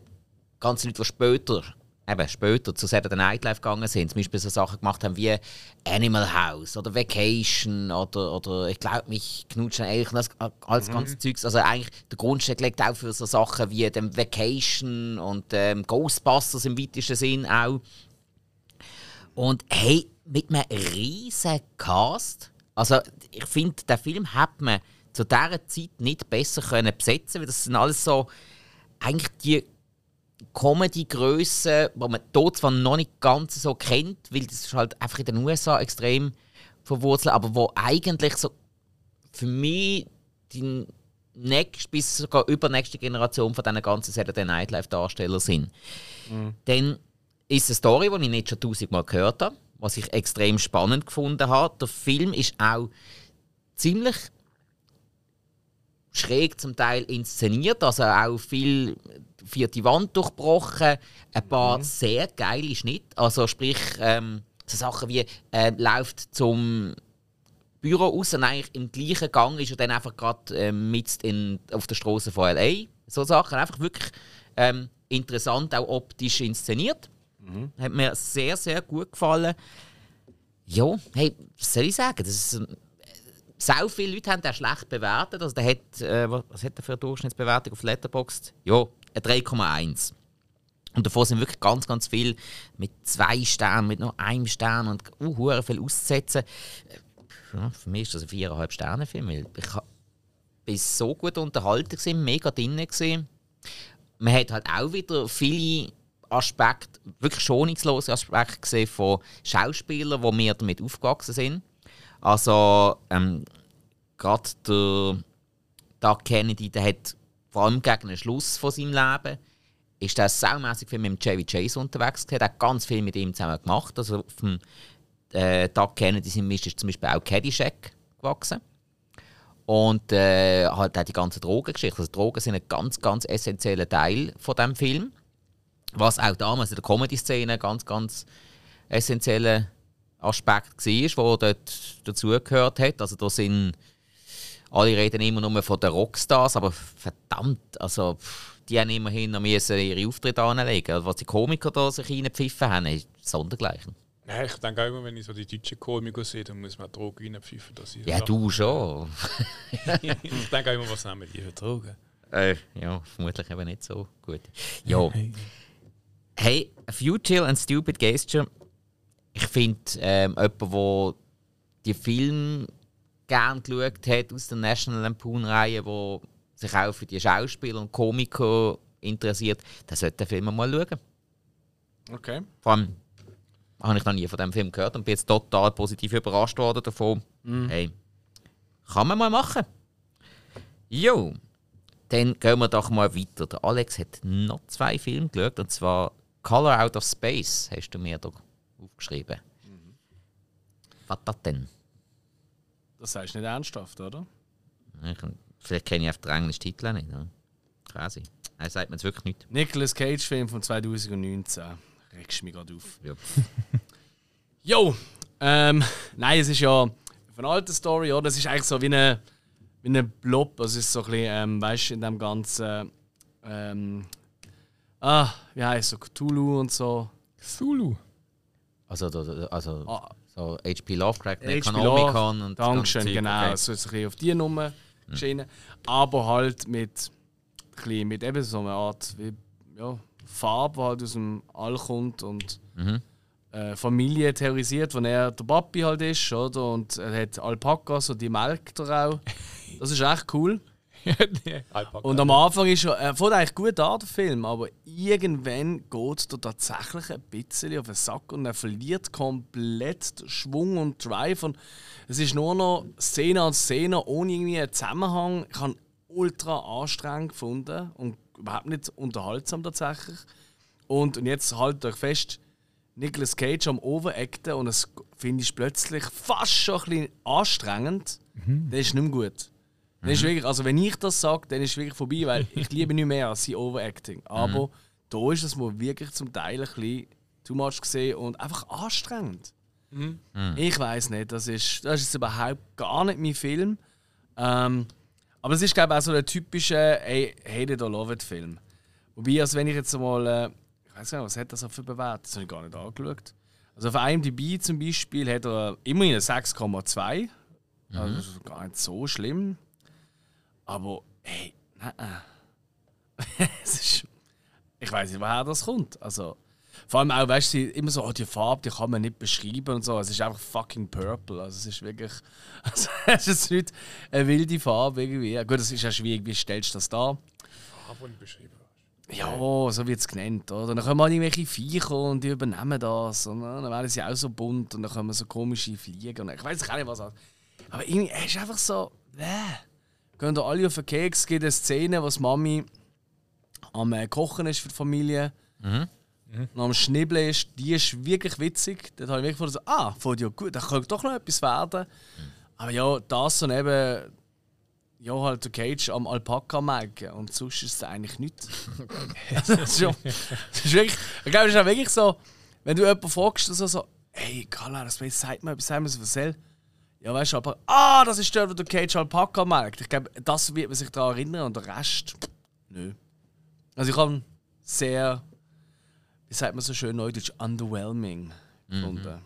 ganzen Leuten, die später, eben später zu Saturday Night Live gegangen sind, zum Beispiel so Sachen gemacht haben wie Animal House oder Vacation oder, oder ich glaube mich knutschen Elch, das alles ganze Zeugs. Also eigentlich der Grundstein legt auch für so Sachen wie dem Vacation und ähm, Ghostbusters im weitesten Sinn auch. Und hey, mit einem riesen Cast. Also ich finde, den Film hat man zu dieser Zeit nicht besser können besetzen, weil das sind alles so eigentlich die Comedy-Grössen, die man dort zwar noch nicht ganz so kennt, weil das ist halt einfach in den USA extrem verwurzelt, aber wo eigentlich so für mich die nächste bis sogar übernächste Generation von diesen ganzen Saturday Night Live Darsteller sind. Dann ist eine Story, die ich nicht schon tausendmal gehört habe, was ich extrem spannend gefunden habe. Der Film ist auch ziemlich schräg zum Teil inszeniert, also auch viel vierte Wand durchbrochen, ein paar sehr geile Schnitte, also sprich ähm, so Sachen wie äh, läuft zum Büro raus und eigentlich im gleichen Gang ist er dann einfach gerade ähm, mitten in, auf der Straße von L.A. So Sachen, einfach wirklich ähm, interessant, auch optisch inszeniert. Hat mir sehr, sehr gut gefallen. Ja, hey, was soll ich sagen? Das ist, ähm, Sehr viele Leute haben den schlecht bewertet. Also der hat, äh, was hat er für eine Durchschnittsbewertung auf Letterboxd? Ja, eine 3,1. Und davon sind wirklich ganz, ganz viele mit zwei Sternen, mit nur einem Stern und uh, viel auszusetzen. Äh, Ja, für mich ist das ein 4,5 Sterne Film. weil Ich bin so gut unterhalten, gewesen, mega drin. Gewesen. Man hat halt auch wieder viele Aspekte, wirklich schonungslose Aspekte gesehen von Schauspielern, die mehr damit aufgewachsen sind. Also, ähm, gerade der Doug Kennedy, der hat vor allem gegen den Schluss von seinem Leben ist der saumässig viel mit dem Chevy Chase unterwegs. Er hat ganz viel mit ihm zusammen gemacht. Also auf dem äh, Doug Kennedy sind ist zum Beispiel auch Caddyshack gewachsen. Und äh, halt auch die ganze Drogengeschichte. Also Drogen sind ein ganz, ganz essentieller Teil von dem Film. Was auch damals in der Comedy-Szene ganz, ganz essentieller Aspekt war, der dort dazugehört hat. Also da sind alle reden immer nur von den Rockstars, aber verdammt, also pff, die haben immerhin noch müssen ihre Auftritte anlegen. Also, was die Komiker da sich reingepfiffen haben, ist sondergleichen. Ja, ich denke auch immer, wenn ich so die deutschen Komiker sehe, dann muss man Drogen reinpfeifen. Dass ich Ja, du schon. ich denke auch immer, was nehmen die für Drogen? Äh, ja, vermutlich eben nicht so gut. Ja. Hey, A Futile and Stupid Gesture. Ich finde, ähm, jemand, der die Film gern geschaut hat aus der National Lampoon-Reihe, der sich auch für die Schauspieler und Komiker interessiert, der sollte den Film mal schauen. Okay. Vor allem habe ich noch nie von dem Film gehört und bin jetzt total positiv überrascht worden davon. Hey, kann man mal machen. Jo, dann gehen wir doch mal weiter. Der Alex hat noch zwei Filme geschaut, und zwar Color Out of Space, hast du mir da aufgeschrieben. Was das denn? Das du nicht ernsthaft, oder? Ich, vielleicht kenne ich einfach den englischen Titel nicht. Ne? Quasi. Er sagt mir jetzt wirklich nicht. Nicolas Cage Film von 2019. Regst mich gerade auf. Ja. Jo! Ähm, nein, es ist ja eine alte Story, oder? Es ist eigentlich so wie eine, wie eine Blob. Also es ist so ein bisschen, ähm, weißt du, in dem ganzen. Ähm, ah, wie heißt es? So Cthulhu und so. Zulu. Also, also Ah. so HP Lovecraft, Necronomicon und ganze Dankeschön, Zeug, genau. okay. So ist es ein bisschen auf die Nummer geschienen. Aber halt mit, bisschen mit eben so einer Art wie, ja, Farbe, die halt aus dem All kommt und Mhm. äh, Familie terrorisiert, wo er der Papi halt ist, oder? Und er hat Alpakas und die melkt er auch. Das ist echt cool. Und am Anfang ist er, er fängt eigentlich gut an, der Film, aber irgendwann geht er tatsächlich ein bisschen auf den Sack und er verliert komplett Schwung und Drive. Und es ist nur noch Szene an Szene ohne irgendwie einen Zusammenhang. Ich habe ultra anstrengend gefunden und überhaupt nicht unterhaltsam tatsächlich. Und, und jetzt haltet euch fest, Nicolas Cage am Overacten und es finde ich plötzlich fast schon ein bisschen anstrengend. Das ist nicht mehr gut. Das ist wirklich, also wenn ich das sage, dann ist es wirklich vorbei, weil ich liebe nicht mehr als sein Overacting. Aber da ist es mir wirklich zum Teil ein bisschen too much gesehen und einfach anstrengend. Ich weiß nicht, das ist, das ist überhaupt gar nicht mein Film. Ähm, aber es ist, glaube ich, auch so ein typischer hey, Hate it or love it Film. Wobei, also wenn ich jetzt mal, äh, ich weiß nicht, was hat das so für Bewertung? Das habe ich gar nicht angeschaut. Also auf IMDb zum Beispiel hat er immerhin eine 6,2. Also das ist gar nicht so schlimm. Aber, hey, nein. es ist, ich weiß nicht, woher das kommt. Also, vor allem auch, weißt du, immer so, oh, die Farbe, die kann man nicht beschreiben und so. Es ist einfach fucking purple. Also, es ist wirklich. Also, es ist nicht eine wilde Farbe irgendwie. Gut, das ist ja schwierig, wie stellst du das da? Aber nicht beschrieben. Ja, so wird es genannt. Oder? Dann kommen irgendwelche Viecher und die übernehmen das. Und dann werden sie auch so bunt und dann kommen so komische Fliegen. Und ich weiß auch nicht, was das Aber irgendwie, es ist einfach so. Bäh. Gehen da alle auf den Keks, es gibt eine Szene, wo die Mami am äh, Kochen ist für die Familie. Und am Schnibbeln ist, die ist wirklich witzig. Dort habe ich wirklich gedacht, so, ah, voll ja gut, da könnte doch noch etwas werden. Aber ja, das und eben, ja, halt der Cage am Alpaka melken und sonst ist es eigentlich nichts. Das, ist schon, das ist wirklich, ich glaube, das ist auch wirklich so, wenn du jemanden fragst, so, so hey, Carla, das sagt mir etwas, sagt mir so was Ja, weißt du, aber, ah, das ist dort, wo der Cage Alpaka melkt. Ich glaube, das wird man sich daran erinnern und der Rest, nö. Also ich habe sehr, wie sagt man so schön neudeutsch, underwhelming gefunden.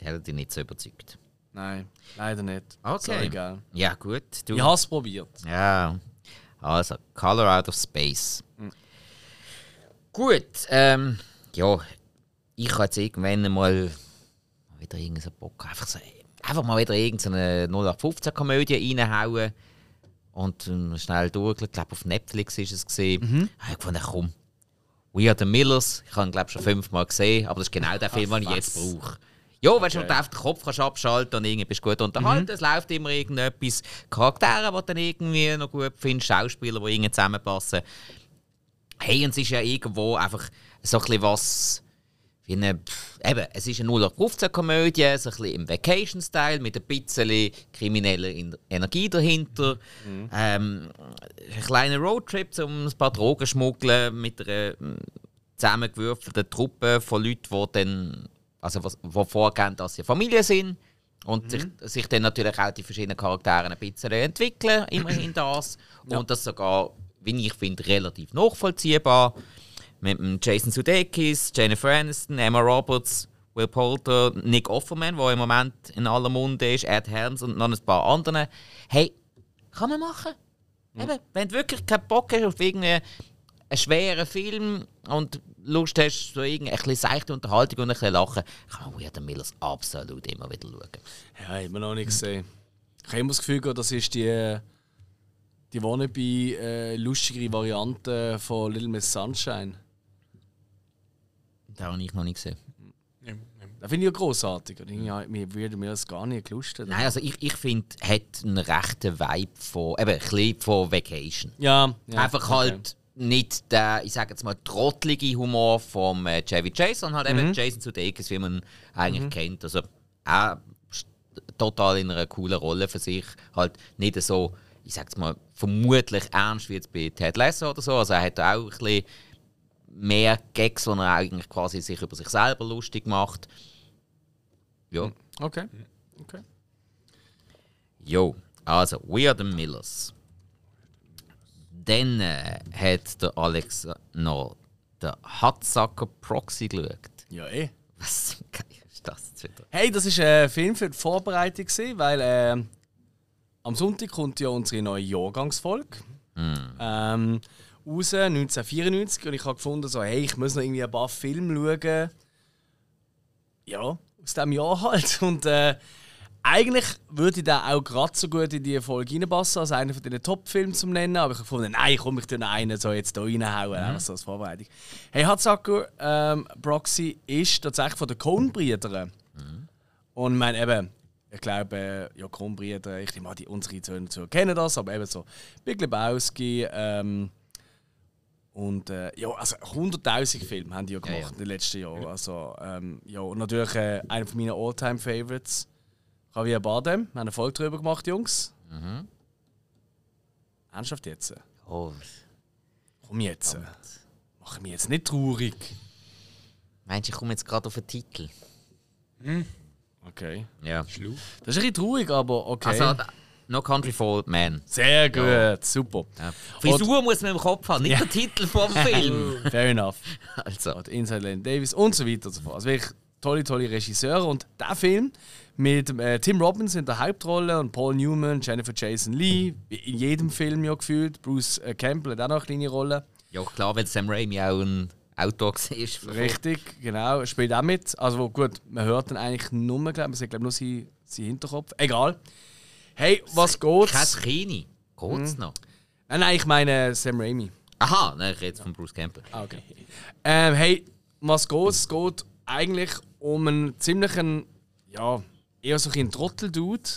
Der hat dich nicht so überzeugt. Nein, leider nicht. Okay. Sorry, gell. Ja, gut. Du. Ich habe es probiert. Ja. Also, Color Out of Space. Gut, ähm, ja, ich habe jetzt irgendwann mal wieder irgendeinen Bock, einfach, so, einfach mal wieder irgendeine 0815-Komödie reinhauen und ähm, schnell durch. Ich glaube, auf Netflix ist es gesehen. Mhm. Ich fand, komm, We Are the Millers. Ich habe ihn, glaube schon fünfmal gesehen, aber das ist genau der Film, den ich jetzt brauche. Ja, wenn du okay. auf den Kopf kannst abschalten und irgendwie bist du gut unterhalten. Mhm. Es läuft immer irgendetwas. Charaktere, die du dann irgendwie noch gut findest, Schauspieler, die irgendwie zusammenpassen. Hey, und es ist ja irgendwo einfach so ein bisschen was. Wie eine, eben, es ist eine 0815-Komödie, so ein bisschen im Vacation-Style, mit ein bisschen krimineller Energie dahinter. Mhm. Ähm, ein kleiner Roadtrip, um ein paar Drogen zu schmuggeln, mit einer hm, zusammengewürfelten Truppe von Leuten, die dann also wo vorgehen, dass sie Familie sind und mhm. sich, sich dann natürlich auch die verschiedenen Charaktere ein bisschen entwickeln, immerhin das. ja. Und das sogar, wie ich finde, relativ nachvollziehbar. Mit Jason Sudeikis, Jennifer Aniston, Emma Roberts, Will Poulter, Nick Offerman, der im Moment in aller Munde ist, Ed Helms und noch ein paar andere. Hey, kann man machen. Mhm. Eben, wenn du wirklich keinen Bock hast auf irgendeinen schweren Film und Lust hast, so eine bisschen seichte Unterhaltung und ein bisschen Lachen, kann man Weird Millers absolut immer wieder schauen. Ja, immer noch nicht gesehen. Ich habe immer das Gefühl, das ist die, die wannabe äh, lustigere Variante von Little Miss Sunshine. Da habe ich noch nicht gesehen. Das finde ich ja grossartig. Ja, mir würde mir das gar nicht gelustet. Nein, also ich, ich finde, hat einen rechten Vibe von, eben, ein bisschen von Vacation. Ja. ja Einfach okay. halt nicht der, ich sage jetzt mal, trottelige Humor von äh, Chevy Chase, sondern halt mhm. eben Jason Sudeikis, wie man eigentlich mhm. kennt. Also auch total in einer coolen Rolle für sich. Halt nicht so, ich sage mal, vermutlich ernst wie jetzt bei Ted Lasso oder so. Also er hat auch ein bisschen mehr Gags, wo er eigentlich quasi sich über sich selber lustig macht. Ja. Okay. okay. Jo, also We Are The Millers. Dann äh, hat der Alex noch den Hutsucker Proxy geschaut. Ja, eh. Was ist das jetzt wieder? Hey, das ist ein Film für die Vorbereitung, weil äh, am Sonntag kommt ja unsere neue Jahrgangsfolge. Mm. Ähm, raus, 1994. Und ich habe gefunden, so, hey, ich muss noch irgendwie ein paar Filme schauen. Ja, aus diesem Jahr halt. Und äh, eigentlich würde ich da auch gerade so gut in die Folge reinpassen, als einer von den Top-Filmen zu nennen. Aber ich habe gefunden, nein, komm, ich tue einen so jetzt hier reinhauen, mhm. so als Vorbereitung. Hey, Hatzaku ähm, Proxy ist tatsächlich von den Coen-Brüdern. Mhm. Und ich meine eben, ich glaube, ja, Coen-Brüder, ich nehme die unsere Söhne kennen das, aber eben so Big Lebowski, ähm, und äh, ja, also 100.000 Filme haben die ja gemacht ja, ja. in den letzten Jahren. Also, ähm, ja, und natürlich äh, einer meiner All-Time-Favorites. Javier Bardem, wir haben eine Folge darüber gemacht, Jungs. Mhm. Ernsthaft jetzt? Oh. Komm jetzt. Mach mich jetzt nicht traurig. Meinst du, ich komme jetzt gerade auf den Titel? Hm. Okay. Ja. Das ist ein bisschen traurig, aber okay. Also, No Country for Old Men. Sehr gut, ja. super. Ja. Frisur muss man im Kopf haben, nicht ja. der Titel vom Film. Fair enough. Also. Und Inside Lane Davis und so weiter und so fort. Also wirklich tolle, tolle Regisseure. Und der Film mit äh, Tim Robbins in der Hauptrolle und Paul Newman, Jennifer Jason Lee, in jedem Film ja gefühlt. Bruce äh, Campbell hat auch noch eine kleine Rolle. Ja, klar, weil Sam Raimi auch ein Autor war. Richtig, genau. Spielt auch mit. Also gut, man hört dann eigentlich nur, glaube man sieht glaube nur seinen, seinen Hinterkopf. Egal. Hey, was geht's? Kein Kini. Geht's hm. noch? Nein, nein, ich meine Sam Raimi. Aha, nein, ich rede von Bruce Campbell. Ah, okay. Ähm, hey, was geht's? Es geht eigentlich um einen ziemlichen, ja, eher so ein Trottel-Dude,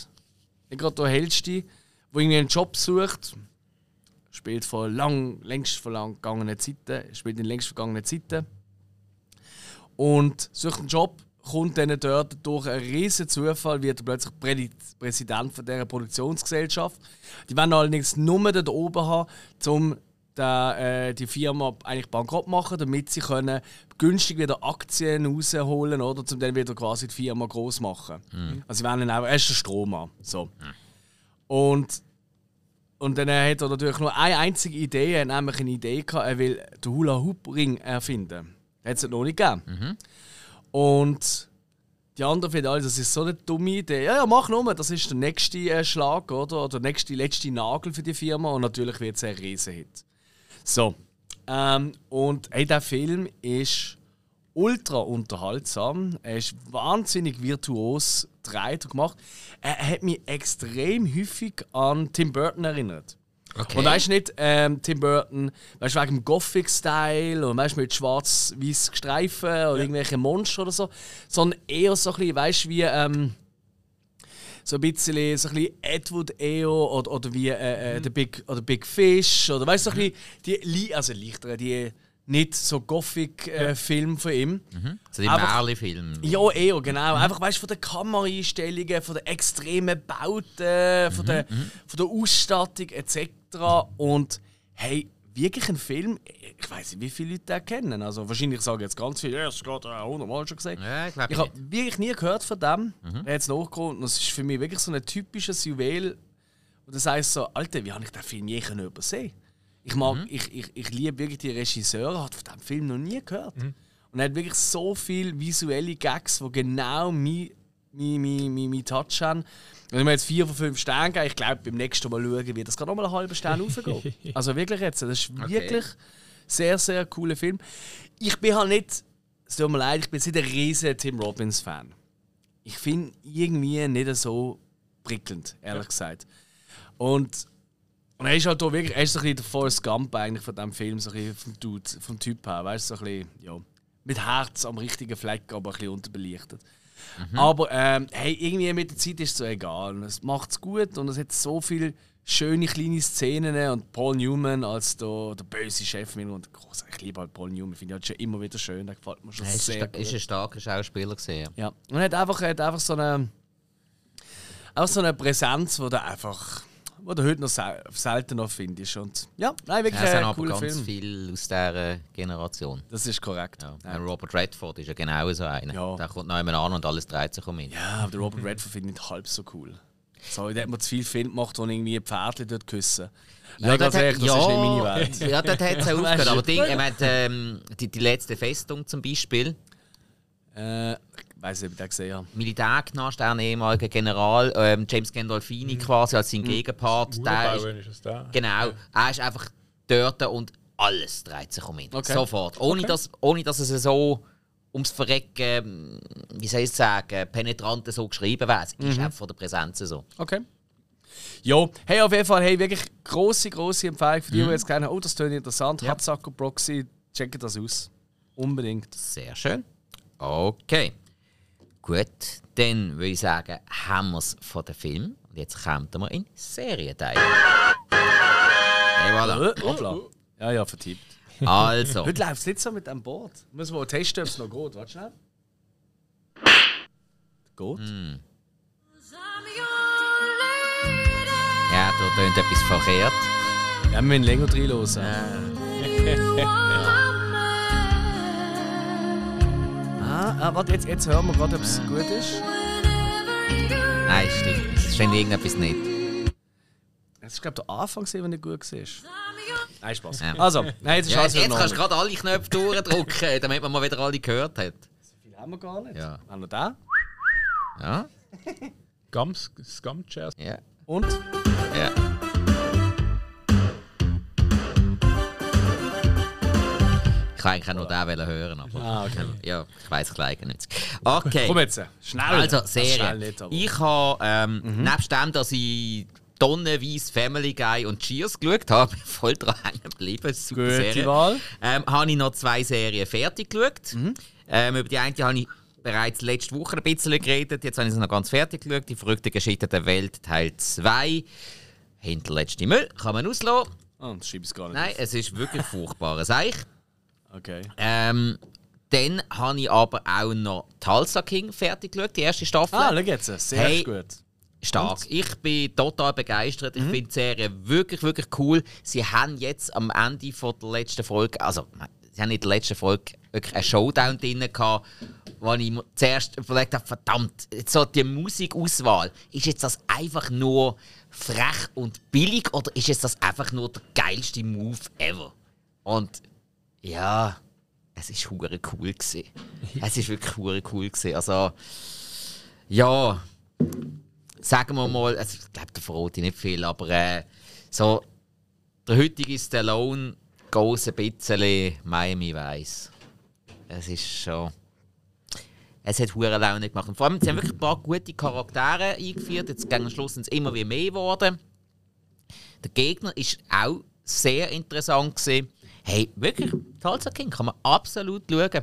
nicht gerade der hellste, der irgendwie einen Job sucht, spielt von lang, längst vergangenen Zeiten, spielt in längst vergangenen Zeiten und sucht einen Job, kommt dann dort durch einen riesen Zufall, wird er plötzlich Präsident von dieser Produktionsgesellschaft. Die wollen allerdings nur dort oben haben, um der, äh, die Firma eigentlich bankrott machen, damit sie können günstig wieder Aktien rausholen oder um dann wieder quasi die Firma groß machen. Mhm. Also sie wollen auch erst den Strom an. So. Mhm. Und, und dann hat er natürlich nur eine einzige Idee, er hat nämlich eine Idee gehabt, er will den Hula Hoop Ring erfinden. Das hat es noch nicht gegeben. Mhm. Und Die anderen finden alle, das ist so eine dumme Idee. Ja, ja, mach nur, das ist der nächste äh, Schlag, oder? Oder der nächste, letzte Nagel für die Firma. Und natürlich wird es ein Riesenhit. So. Ähm, und hey, der Film ist ultra unterhaltsam. Er ist wahnsinnig virtuos gedreht und gemacht. Er hat mich extrem häufig an Tim Burton erinnert. Okay. Und weißt du nicht, ähm, Tim Burton, weißt du, wegen dem Gothic-Style und weißt mit schwarz-weiß Streifen oder irgendwelche Monster oder so, sondern eher so ein bisschen, weißt du, wie. Ähm, so ein bisschen, so ein bisschen Edward Eo oder, oder wie äh, äh, der Big, oder Big Fish oder weißt du, so ein bisschen die, also leichter, die nicht so Gothic-Film von ihm. So die Märli-Film. Ja, eher, genau. Einfach, weißt du, von den Kameraeinstellungen, von den extremen Bauten, von, der, von der Ausstattung etc. Und hey, wirklich ein Film, ich weiß nicht, wie viele Leute den kennen. Also, wahrscheinlich sagen jetzt ganz viele, ja, ist gerade äh, hundertmal schon gesehen. Ja, ich Ich habe wirklich nie gehört von dem. Er hat es nachgekommen. Und das ist für mich wirklich so ein typisches Juwel. Und das heißt so, Alter, wie habe ich den Film je können übersehen? Ich mag, ich, ich, ich liebe wirklich die Regisseure, hat von diesem Film noch nie gehört. Und er hat wirklich so viele visuelle Gags, die genau mein, mein, mein, mein, mein Touch haben. Wenn ich mir jetzt vier von fünf Sternen gebe, ich glaube, beim nächsten Mal schauen, wird das gerade nochmal einen halben Stern raufgehen. Also wirklich jetzt, das ist wirklich sehr, sehr cooler Film. Ich bin halt nicht, es tut mir leid, ich bin jetzt nicht ein riesiger Tim Robbins-Fan. Ich finde irgendwie nicht so prickelnd, ehrlich gesagt. Und, und er ist halt da wirklich, er ist so ein bisschen der Forrest Gump eigentlich von diesem Film, so ein bisschen vom, Dude, vom Typ her, weißt du, so ein bisschen, ja, mit Herz am richtigen Fleck, aber ein bisschen unterbelichtet. Aber ähm, hey, irgendwie mit der Zeit ist es so egal. Es macht es gut und es hat so viele schöne kleine Szenen und Paul Newman als der, der böse Chef und groß, ich liebe halt Paul Newman, finde ich halt schon immer wieder schön, der gefällt mir schon Er ist, sehr gut. ist ein starker Schauspieler gesehen. Ja. Und er hat einfach, er hat einfach so eine, auch so eine Präsenz, die du einfach, wo du heute noch sel selten noch findest. Und ja, nein, wirklich Ja, es sind ein aber cooler ganz Film. viel aus dieser Generation. Das ist korrekt. Ja. Ja. Robert Redford ist ja genau so einer. Ja. Der kommt noch einmal an und alles dreht sich um ihn. Ja, aber der Robert Redford finde ich nicht halb so cool. Sorry, der hat mir zu viel Film gemacht, wo irgendwie Pferdchen dort küssen. Nein, ganz hat- ehrlich, das ist nicht meine Welt. ja, dort hat es auch aufgehört. Aber Ding, ich meine, ähm, die, die letzte Festung zum Beispiel, Äh, weiß nicht, ob ich den gesehen habe. Militärknast, ein ehemaliger General, ähm, James Gandolfini Mhm. quasi als sein Gegenpart, der ist, ist es da. genau, er ist einfach dort und alles dreht sich um ihn. Okay. Sofort. Ohne, dass, ohne dass es so ums Verrecken, wie soll ich sagen, penetrant so geschrieben wird. Es Mhm. ist einfach von der Präsenz so. Okay. Ja, hey, auf jeden Fall, hey, wirklich grosse, grosse Empfehlung für die, die jetzt kennen. Oh, das klingt interessant. Ja. Hatzaku Proxy, checkt das aus. Unbedingt. Sehr schön. Okay. Gut, dann würde ich sagen, haben wir es von dem Film. Und jetzt kommen wir in Serienteil. Et voilà. Äh, hoppla. Ja, ja, vertippt. Also, Heute läuft es nicht so mit dem Board. Müssen wir mal testen, ob es noch geht. Warte schnell. Geht? ja, da tönt etwas verkehrt. Ja, wir müssen länger reinhören. Ah, ah, warte, jetzt, jetzt hören wir gerade, ob es gut ist. Nein, stimmt. Es stimmt irgendetwas nicht. Es ist, glaube ich, der Anfang, wenn er gut war. Nein, Spaß. Ja. Also, nein, jetzt ist Ja, alles jetzt kannst du gerade alle Knöpfe durchdrücken, damit man mal wieder alle gehört hat. Viel haben wir gar nicht. Ja. Haben wir den? Ja, Gums, Scumchairs. ja, Und? ja. Ich kann eigentlich auch nur den wollen hören, aber Ah, okay. ja, ich weiß es leider nicht. Okay. Komm jetzt, schnell. Also, Serie. ich habe, ähm, nebst dem, dass ich tonnenweise Family Guy und Cheers geschaut habe, bin ich voll dran hängen geblieben. Super Gute Serie. Wahl. Ähm, habe ich noch zwei Serien fertig geschaut. Mhm. Ähm, über die eine habe ich bereits letzte Woche ein bisschen geredet. Jetzt habe ich sie noch ganz fertig geschaut. Die verrückte Geschichte der Welt Teil 2. Hinterletzte Müll. Kann man auslassen. Ah, das schreibe ich gar nicht. Nein, es ist wirklich furchtbarer Seich. Okay. Ähm, dann habe ich aber auch noch Tulsa King fertig geschaut, die erste Staffel. Ah, schau jetzt. Sehr Hey. gut. Stark. Ich bin total begeistert. Mhm. Ich finde die Serie wirklich, wirklich cool. Sie haben jetzt am Ende von der letzten Folge, also sie haben in der letzten Folge wirklich einen Showdown drin gehabt, wo ich zuerst überlegt habe, verdammt, jetzt so die Musikauswahl, ist jetzt das einfach nur frech und billig oder ist jetzt das einfach nur der geilste Move ever? Und ja, es ist hure cool gewesen. es ist wirklich hure cool gewesen. Also Ja, sagen wir mal, also ich glaube, da verrate ich nicht viel, aber äh, so der heutige Stallone geht ein bisschen Miami Vice. Es ist schon. Es hat hure Laune gemacht. Und vor allem, sie haben wirklich ein paar gute Charaktere eingeführt. Jetzt gegen Schluss sind es immer wie mehr geworden. Der Gegner ist auch sehr interessant gewesen. Hey, wirklich, Tulsa King kann man absolut schauen. Ja,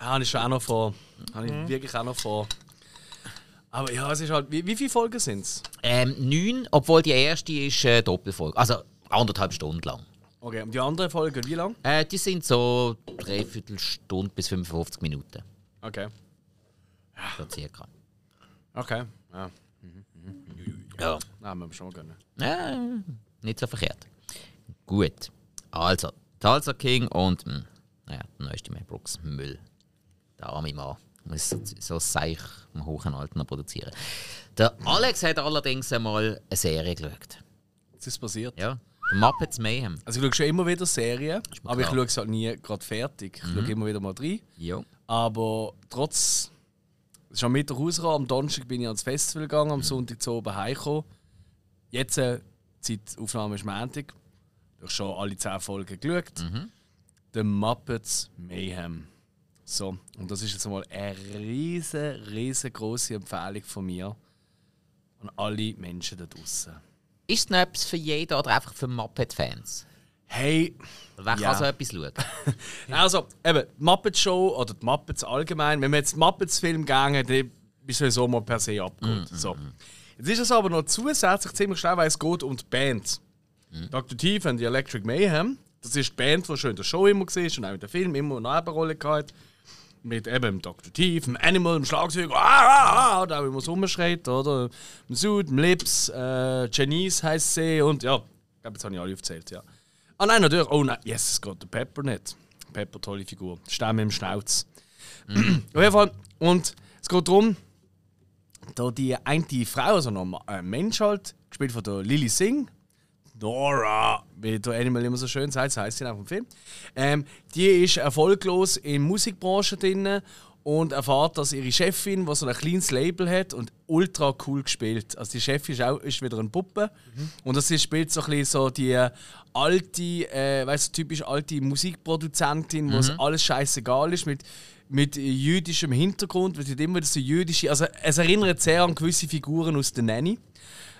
habe ich schon auch noch vor. Habe ich wirklich auch noch vor. Aber ja, es ist halt. Wie, wie viele Folgen sind es? Ähm, neun, obwohl die erste ist äh, Doppelfolge. Also anderthalb Stunden lang. Okay, und die andere Folge, wie lang? Äh, die sind so dreiviertel Stunde bis 55 Minuten. Okay. So circa. Okay. Ja. Ja. Nein, wir schon gönnen. ja. Nicht so verkehrt. Gut. Also, Tulsa King und mh, naja, der neueste Mel Brooks Müll. Der arme Mann. Muss so, so Seich am hohen Alter noch produzieren. Der Alex hat allerdings einmal eine Serie geschaut. Was ist passiert? Ja. Der Muppets Mayhem. Also ich schaue schon immer wieder Serien, aber ich schaue es halt nie gerade fertig. Ich schaue immer wieder mal rein. Ja. Aber trotz. Es ist am Mittwoch rausgekommen, am Donnerstag bin ich ans Festival gegangen, am Sonntag zu oben heimgekommen. Jetzt, äh, Zeitaufnahme ist Montag. Ich habe schon alle 10 Folgen geschaut. The Muppets Mayhem. So, und das ist jetzt mal eine riesen, riesengroße Empfehlung von mir an alle Menschen da draußen. Ist es noch etwas für jeden oder einfach für Muppet-Fans? Hey, Wer Ja. kann so etwas schauen? Also, eben, die Muppet Show oder die Muppets allgemein, wenn wir jetzt Muppets Film gehen, dann bist du sowieso mal per se abgeholt. So. Jetzt ist es aber noch zusätzlich ziemlich schnell, weil es geht um die Band. Dr. Teeth und die Electric Mayhem. Das ist die Band, die schon in der Show immer war und auch in den Film immer eine Nebenrolle gehabt. Mit eben dem Dr. Teeth, dem Animal, dem Schlagzeug, ah, ah, ah, da wie man so rumschreit, oder? Dem Sud, dem Lips, äh, Janice heisst sie und ja, ich glaube, jetzt habe ich alle aufgezählt, ja. Ah nein, natürlich. Oh nein, yes, es geht der Pepper nicht. Pepper, tolle Figur. Stimme im Schnauz. Auf jeden Fall. Und es geht darum, da die eine Frau, also noch ein Mensch halt, gespielt von der Lily Singh, Nora, wie der Animal immer so schön sagt, das heisst sie auch im Film, ähm, die ist erfolglos in der Musikbranche drin und erfahrt, dass ihre Chefin, die so ein kleines Label hat und ultra cool gespielt. Also die Chefin ist, auch, ist wieder eine Puppe. Und das ist, spielt so ein bisschen so die alte, äh, weißt du, typisch alte Musikproduzentin, wo es alles scheißegal ist mit mit jüdischem Hintergrund, weil sie hat immer so jüdische, also es erinnert sehr an gewisse Figuren aus der Nanny.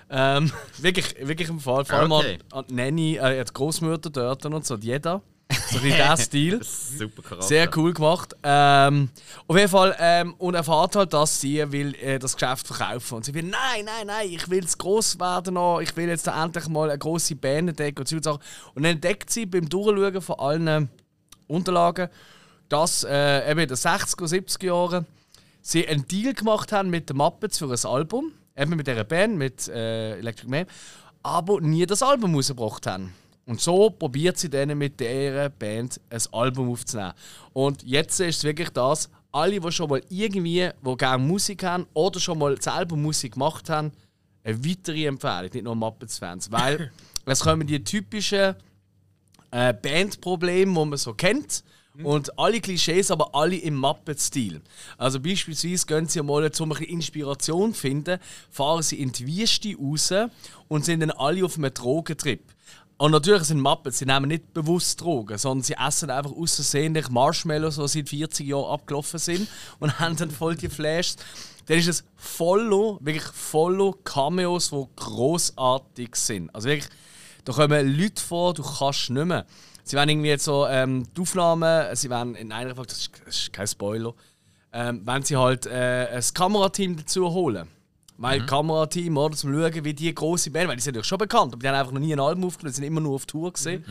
Ähm, wirklich, wirklich im Fall. Vor allem Okay. an, Nanny, äh, die Großmutter dort und so, jeder. So bisschen der Stil. Super Charakter. Sehr cool gemacht. Ähm, auf jeden Fall, ähm, und erfahrt halt, dass sie will, äh, das Geschäft verkaufen Und sie will, nein, nein, nein, ich will es groß werden noch, ich will jetzt endlich mal eine große Band entdecken und so Sachen. Und dann entdeckt sie beim Durchschauen von allen Unterlagen, dass äh, eben in den 60er und 70er Jahren sie einen Deal gemacht haben mit den Muppets für ein Album, eben mit dieser Band, mit äh, Electric Man, aber nie das Album rausgebracht haben. Und so probiert sie dann mit dieser Band ein Album aufzunehmen. Und jetzt ist es wirklich das, alle, die schon mal irgendwie, die gerne Musik haben oder schon mal selber Musik gemacht haben, eine weitere Empfehlung, nicht nur Muppets-Fans. Weil es kommen die typischen äh, Bandprobleme, die man so kennt. Und alle Klischees, aber alle im Muppet-Stil. Also beispielsweise gehen sie mal, um ein Inspiration finden, fahren sie in die Wüste raus und sind dann alle auf einem Drogentrip. Und natürlich sind Muppets, sie nehmen nicht bewusst Drogen, sondern sie essen einfach außersehentlich Marshmallows, die seit 40 Jahren abgelaufen sind und haben dann voll die Flashs. Dann ist es voller, wirklich voller Cameos, die großartig sind. Also wirklich, da kommen Leute vor, du kannst nicht mehr. Sie werden irgendwie jetzt so ähm, die Aufnahmen, sie werden in einer Folge, das ist, das ist kein Spoiler, ähm, wenn sie halt äh, ein Kamerateam dazu holen. Weil Kamerateam, oder, zum schauen, wie die große Band, weil die sind natürlich schon bekannt, aber die haben einfach noch nie ein Album aufgenommen, die sind immer nur auf Tour gesehen.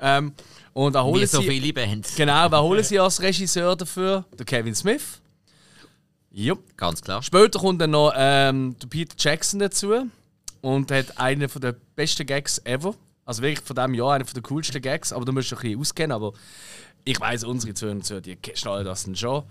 Ähm, und da holen Wie so sie, viele Bands. genau, wer holen sie als Regisseur dafür? Der Kevin Smith. Jupp. Ganz klar. Später kommt dann noch ähm, der Peter Jackson dazu und hat einen der besten Gags ever. Also wirklich von diesem Jahr einer der coolsten Gags, aber da musst du ein bisschen auskennen. Aber ich weiß unsere Zuhörer und Zuhörer, die schnallen das dann schon.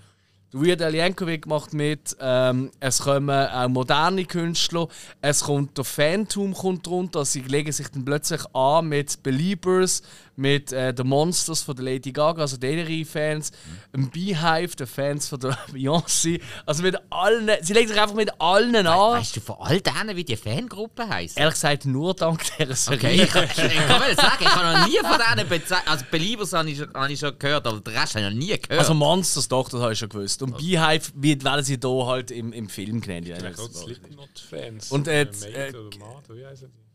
Weird Al Yankovic macht mit, ähm, es kommen auch moderne Künstler, es kommt der Phantom kommt runter, sie legen sich dann plötzlich an mit Beliebers, mit äh, den Monsters von der Lady Gaga, also deren Fans, ein Beehive, den Fans von der Beyoncé. Also mit allen, sie legt sich einfach mit allen an. Weißt du von all denen, wie die Fangruppe heisst? Ehrlich gesagt, nur dank dieser Serie. Okay, ich, ich, ich kann mal sagen, ich habe noch nie von denen bezeichnet. Also Beliebers habe ich, schon- habe ich schon gehört, aber den Rest habe ich noch nie gehört. Also Monsters, doch, das habe ich schon gewusst. Und Beehive wird, werden sie hier halt im, im Film genannt. Ja, Slipknot-Fans. Und, äh, Mate äh, oder Mate, wie heißen die?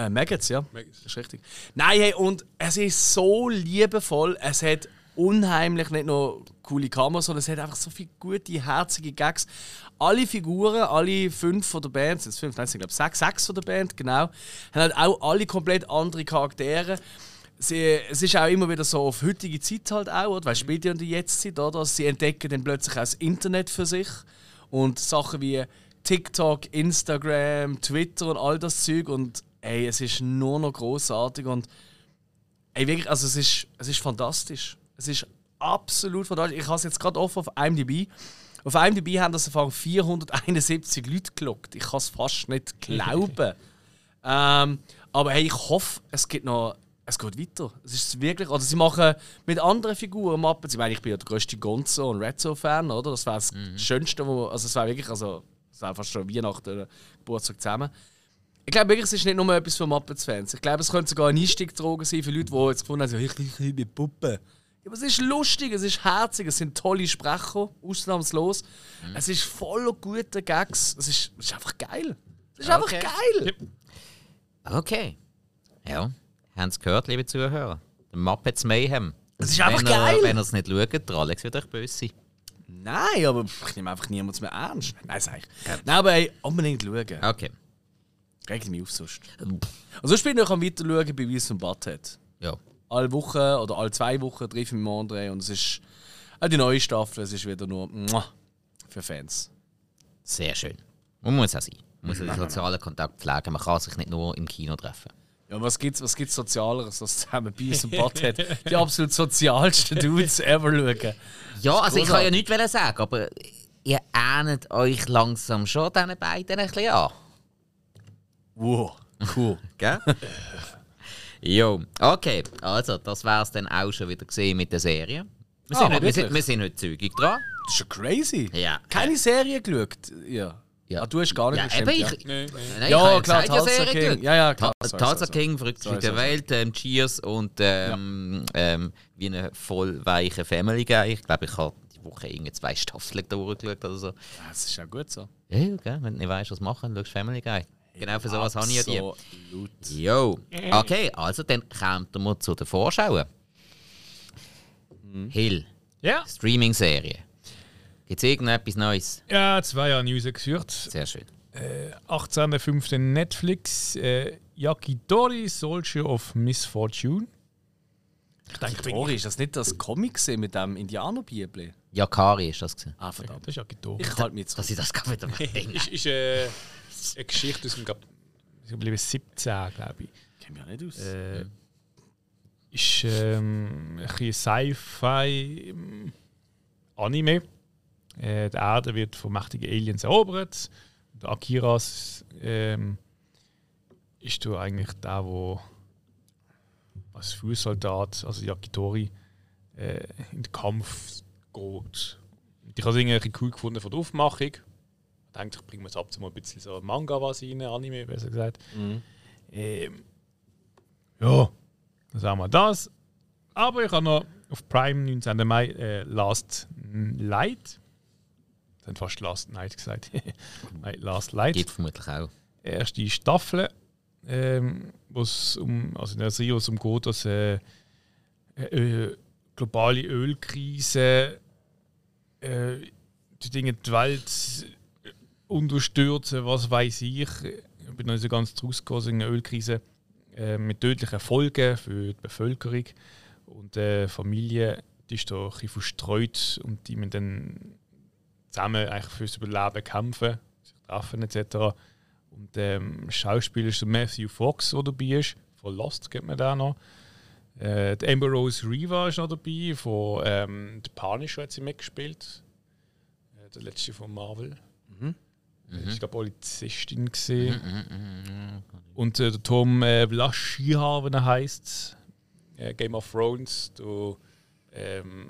Äh, Maggots, ja. Maggots. Das ist richtig. Nein, hey, und es ist so liebevoll. Es hat unheimlich nicht nur coole Kameras, sondern es hat einfach so viele gute, herzige Gags. Alle Figuren, alle fünf von der Band, sind es fünf, nein, sind glaube ich sechs, sechs von der Band, genau, haben halt auch alle komplett andere Charaktere. Sie, es ist auch immer wieder so auf heutige Zeit halt auch, oder? weil es spielt ja in der Jetztzeit, oder? Sie entdecken dann plötzlich auch das Internet für sich und Sachen wie TikTok, Instagram, Twitter und all das Zeug und ey, es ist nur noch großartig und ey, wirklich, also es ist, es ist fantastisch. Es ist absolut fantastisch. Ich habe es jetzt gerade offen auf IMDb. Auf IMDb haben das Anfang 471 Leute gelockt. Ich kann es fast nicht glauben. ähm, aber hey, ich hoffe, es geht noch. Es geht weiter. Es ist wirklich. Also sie machen mit anderen Figuren Mappen. Ich meine, ich bin ja der grösste Gonzo und Rezzo-Fan, oder? Das wäre das Schönste, wo. Also es wäre wirklich. Also, es wäre fast schon Weihnachten oder Geburtstag zusammen. Ich glaube wirklich, es ist nicht nur etwas für Muppets-Fans. Ich glaube, es könnte sogar ein Einstiegsdroge sein für Leute, die jetzt gefunden haben, ich liebe Puppen. Ja, aber es ist lustig, es ist herzig, es sind tolle Sprecher, ausnahmslos. Es ist voller guter Gags. Es ist, es ist einfach geil. Es ist Okay. einfach geil. Okay. Ja, haben es gehört, liebe Zuhörer. Der Muppets Mayhem. Es ist einfach wenn geil. Wenn ihr es nicht schaut, der Alex wird euch böse sein. Nein, aber ich nehme einfach niemand mehr ernst. Nein, sag ich. Nein, aber ey, unbedingt schauen. Okay. Regt mich auf sonst. Und sonst bin ich noch am weiter schauen bei Wies und Butthead. Ja. Alle Wochen oder alle zwei Wochen treffe ich mich mit André und es ist auch die neue Staffel, es ist wieder nur für Fans. Sehr schön. Man muss auch sein. Man muss den sozialen Kontakt pflegen. Man kann sich nicht nur im Kino treffen. Ja, was gibt's, was gibt's Sozialeres als zusammen Bies und Butthead? Die absolut sozialsten Dudes ever schauen. Ja, also ich kann ja nichts sagen, aber ihr ähnet euch langsam schon diesen beiden ein bisschen an. Wow, cool. Gell? jo, okay. Also, das war es dann auch schon wieder gesehen mit der Serie. Wir sind, Ah, heute, wir, sind, wir sind heute zügig dran. Das ist ja crazy. Ja. Keine Serie geschaut? Ja. Ja. Ah, du hast gar nicht Ja, eben, ja. ich, Nein, nein. Nein, Ja, ich klar, ja Tulsa Serie King. geschaut. Ja, ja, klar. Tulsa King, verrückt Sorry, mit der sorry. Welt, ähm, Cheers und ähm, ähm, wie eine voll weiche Family Guy. Ich glaube, ich habe die Woche irgendwie zwei Staffeln durchgeschaut oder so. Ja, Das ist ja gut so. Ja, ja, gell? wenn du nicht weißt, was machen, schaust Family Guy. Genau für sowas habe ich ja die. Absolut. Jo. Okay, also dann kommen wir zu den Vorschauen. Hill, Ja, Streaming-Serie. Gibt es irgendetwas Neues? ja, zwei Jahre News geführt. Sehr schön. 18.05. Netflix. Äh, Yakitori, Soldier of Misfortune. Ich denke, Tori, ist das nicht das Comic mit dem Indianerbibel? Jakari ist das gewesen. Ah, verdammt. Das ist Yakitori. Ich halte mich zurück. Dass ich das gerade wieder denke. ist, ist äh, eine Geschichte aus dem glaub, ich glaube 17, glaube ich. Ich kenne mich ja nicht aus. Äh, ist ähm, ein bisschen Sci-Fi ähm, Anime. Äh, die Erde wird von mächtigen Aliens erobert. Der Akiras ähm, ist da eigentlich der, wo als Fußsoldat, also Yakitori, äh, in den Kampf geht. Ich habe es irgendwie cool gefunden von der Aufmachung. Ich denke, ich bringe es ab zu mal ein bisschen so Manga was rein, Anime, besser gesagt. Ähm, ja, das haben wir das. Aber ich habe noch auf Prime 19. Mai äh, Last Light. Das haben fast Last Night gesagt. Nein, Last Light. Gibt vermutlich auch. Erste Staffel, ähm, wo es um, also in der Serie um geht, dass äh, äh, globale Ölkrise äh, die Dinge die Welt unterstürzen, was weiß ich. Ich bin noch nicht so ganz draus gekommen, so eine Ölkrise äh, mit tödlichen Folgen für die Bevölkerung. Und äh, Familie die ist da ein bisschen verstreut und die müssen dann zusammen eigentlich fürs Überleben kämpfen, sich treffen etc. Und ähm, Schauspieler ist der Matthew Fox, der dabei ist. Von Lost kennt man da noch. Äh, die Amber Rose Reva ist noch dabei. Von ähm, The Punisher hat sie mitgespielt. Äh, der letzte von Marvel. Ich glaube, Polizistin gesehen. Und äh, der Tom äh, Vlaschia, wie er heißt, äh, Game of Thrones, du ähm,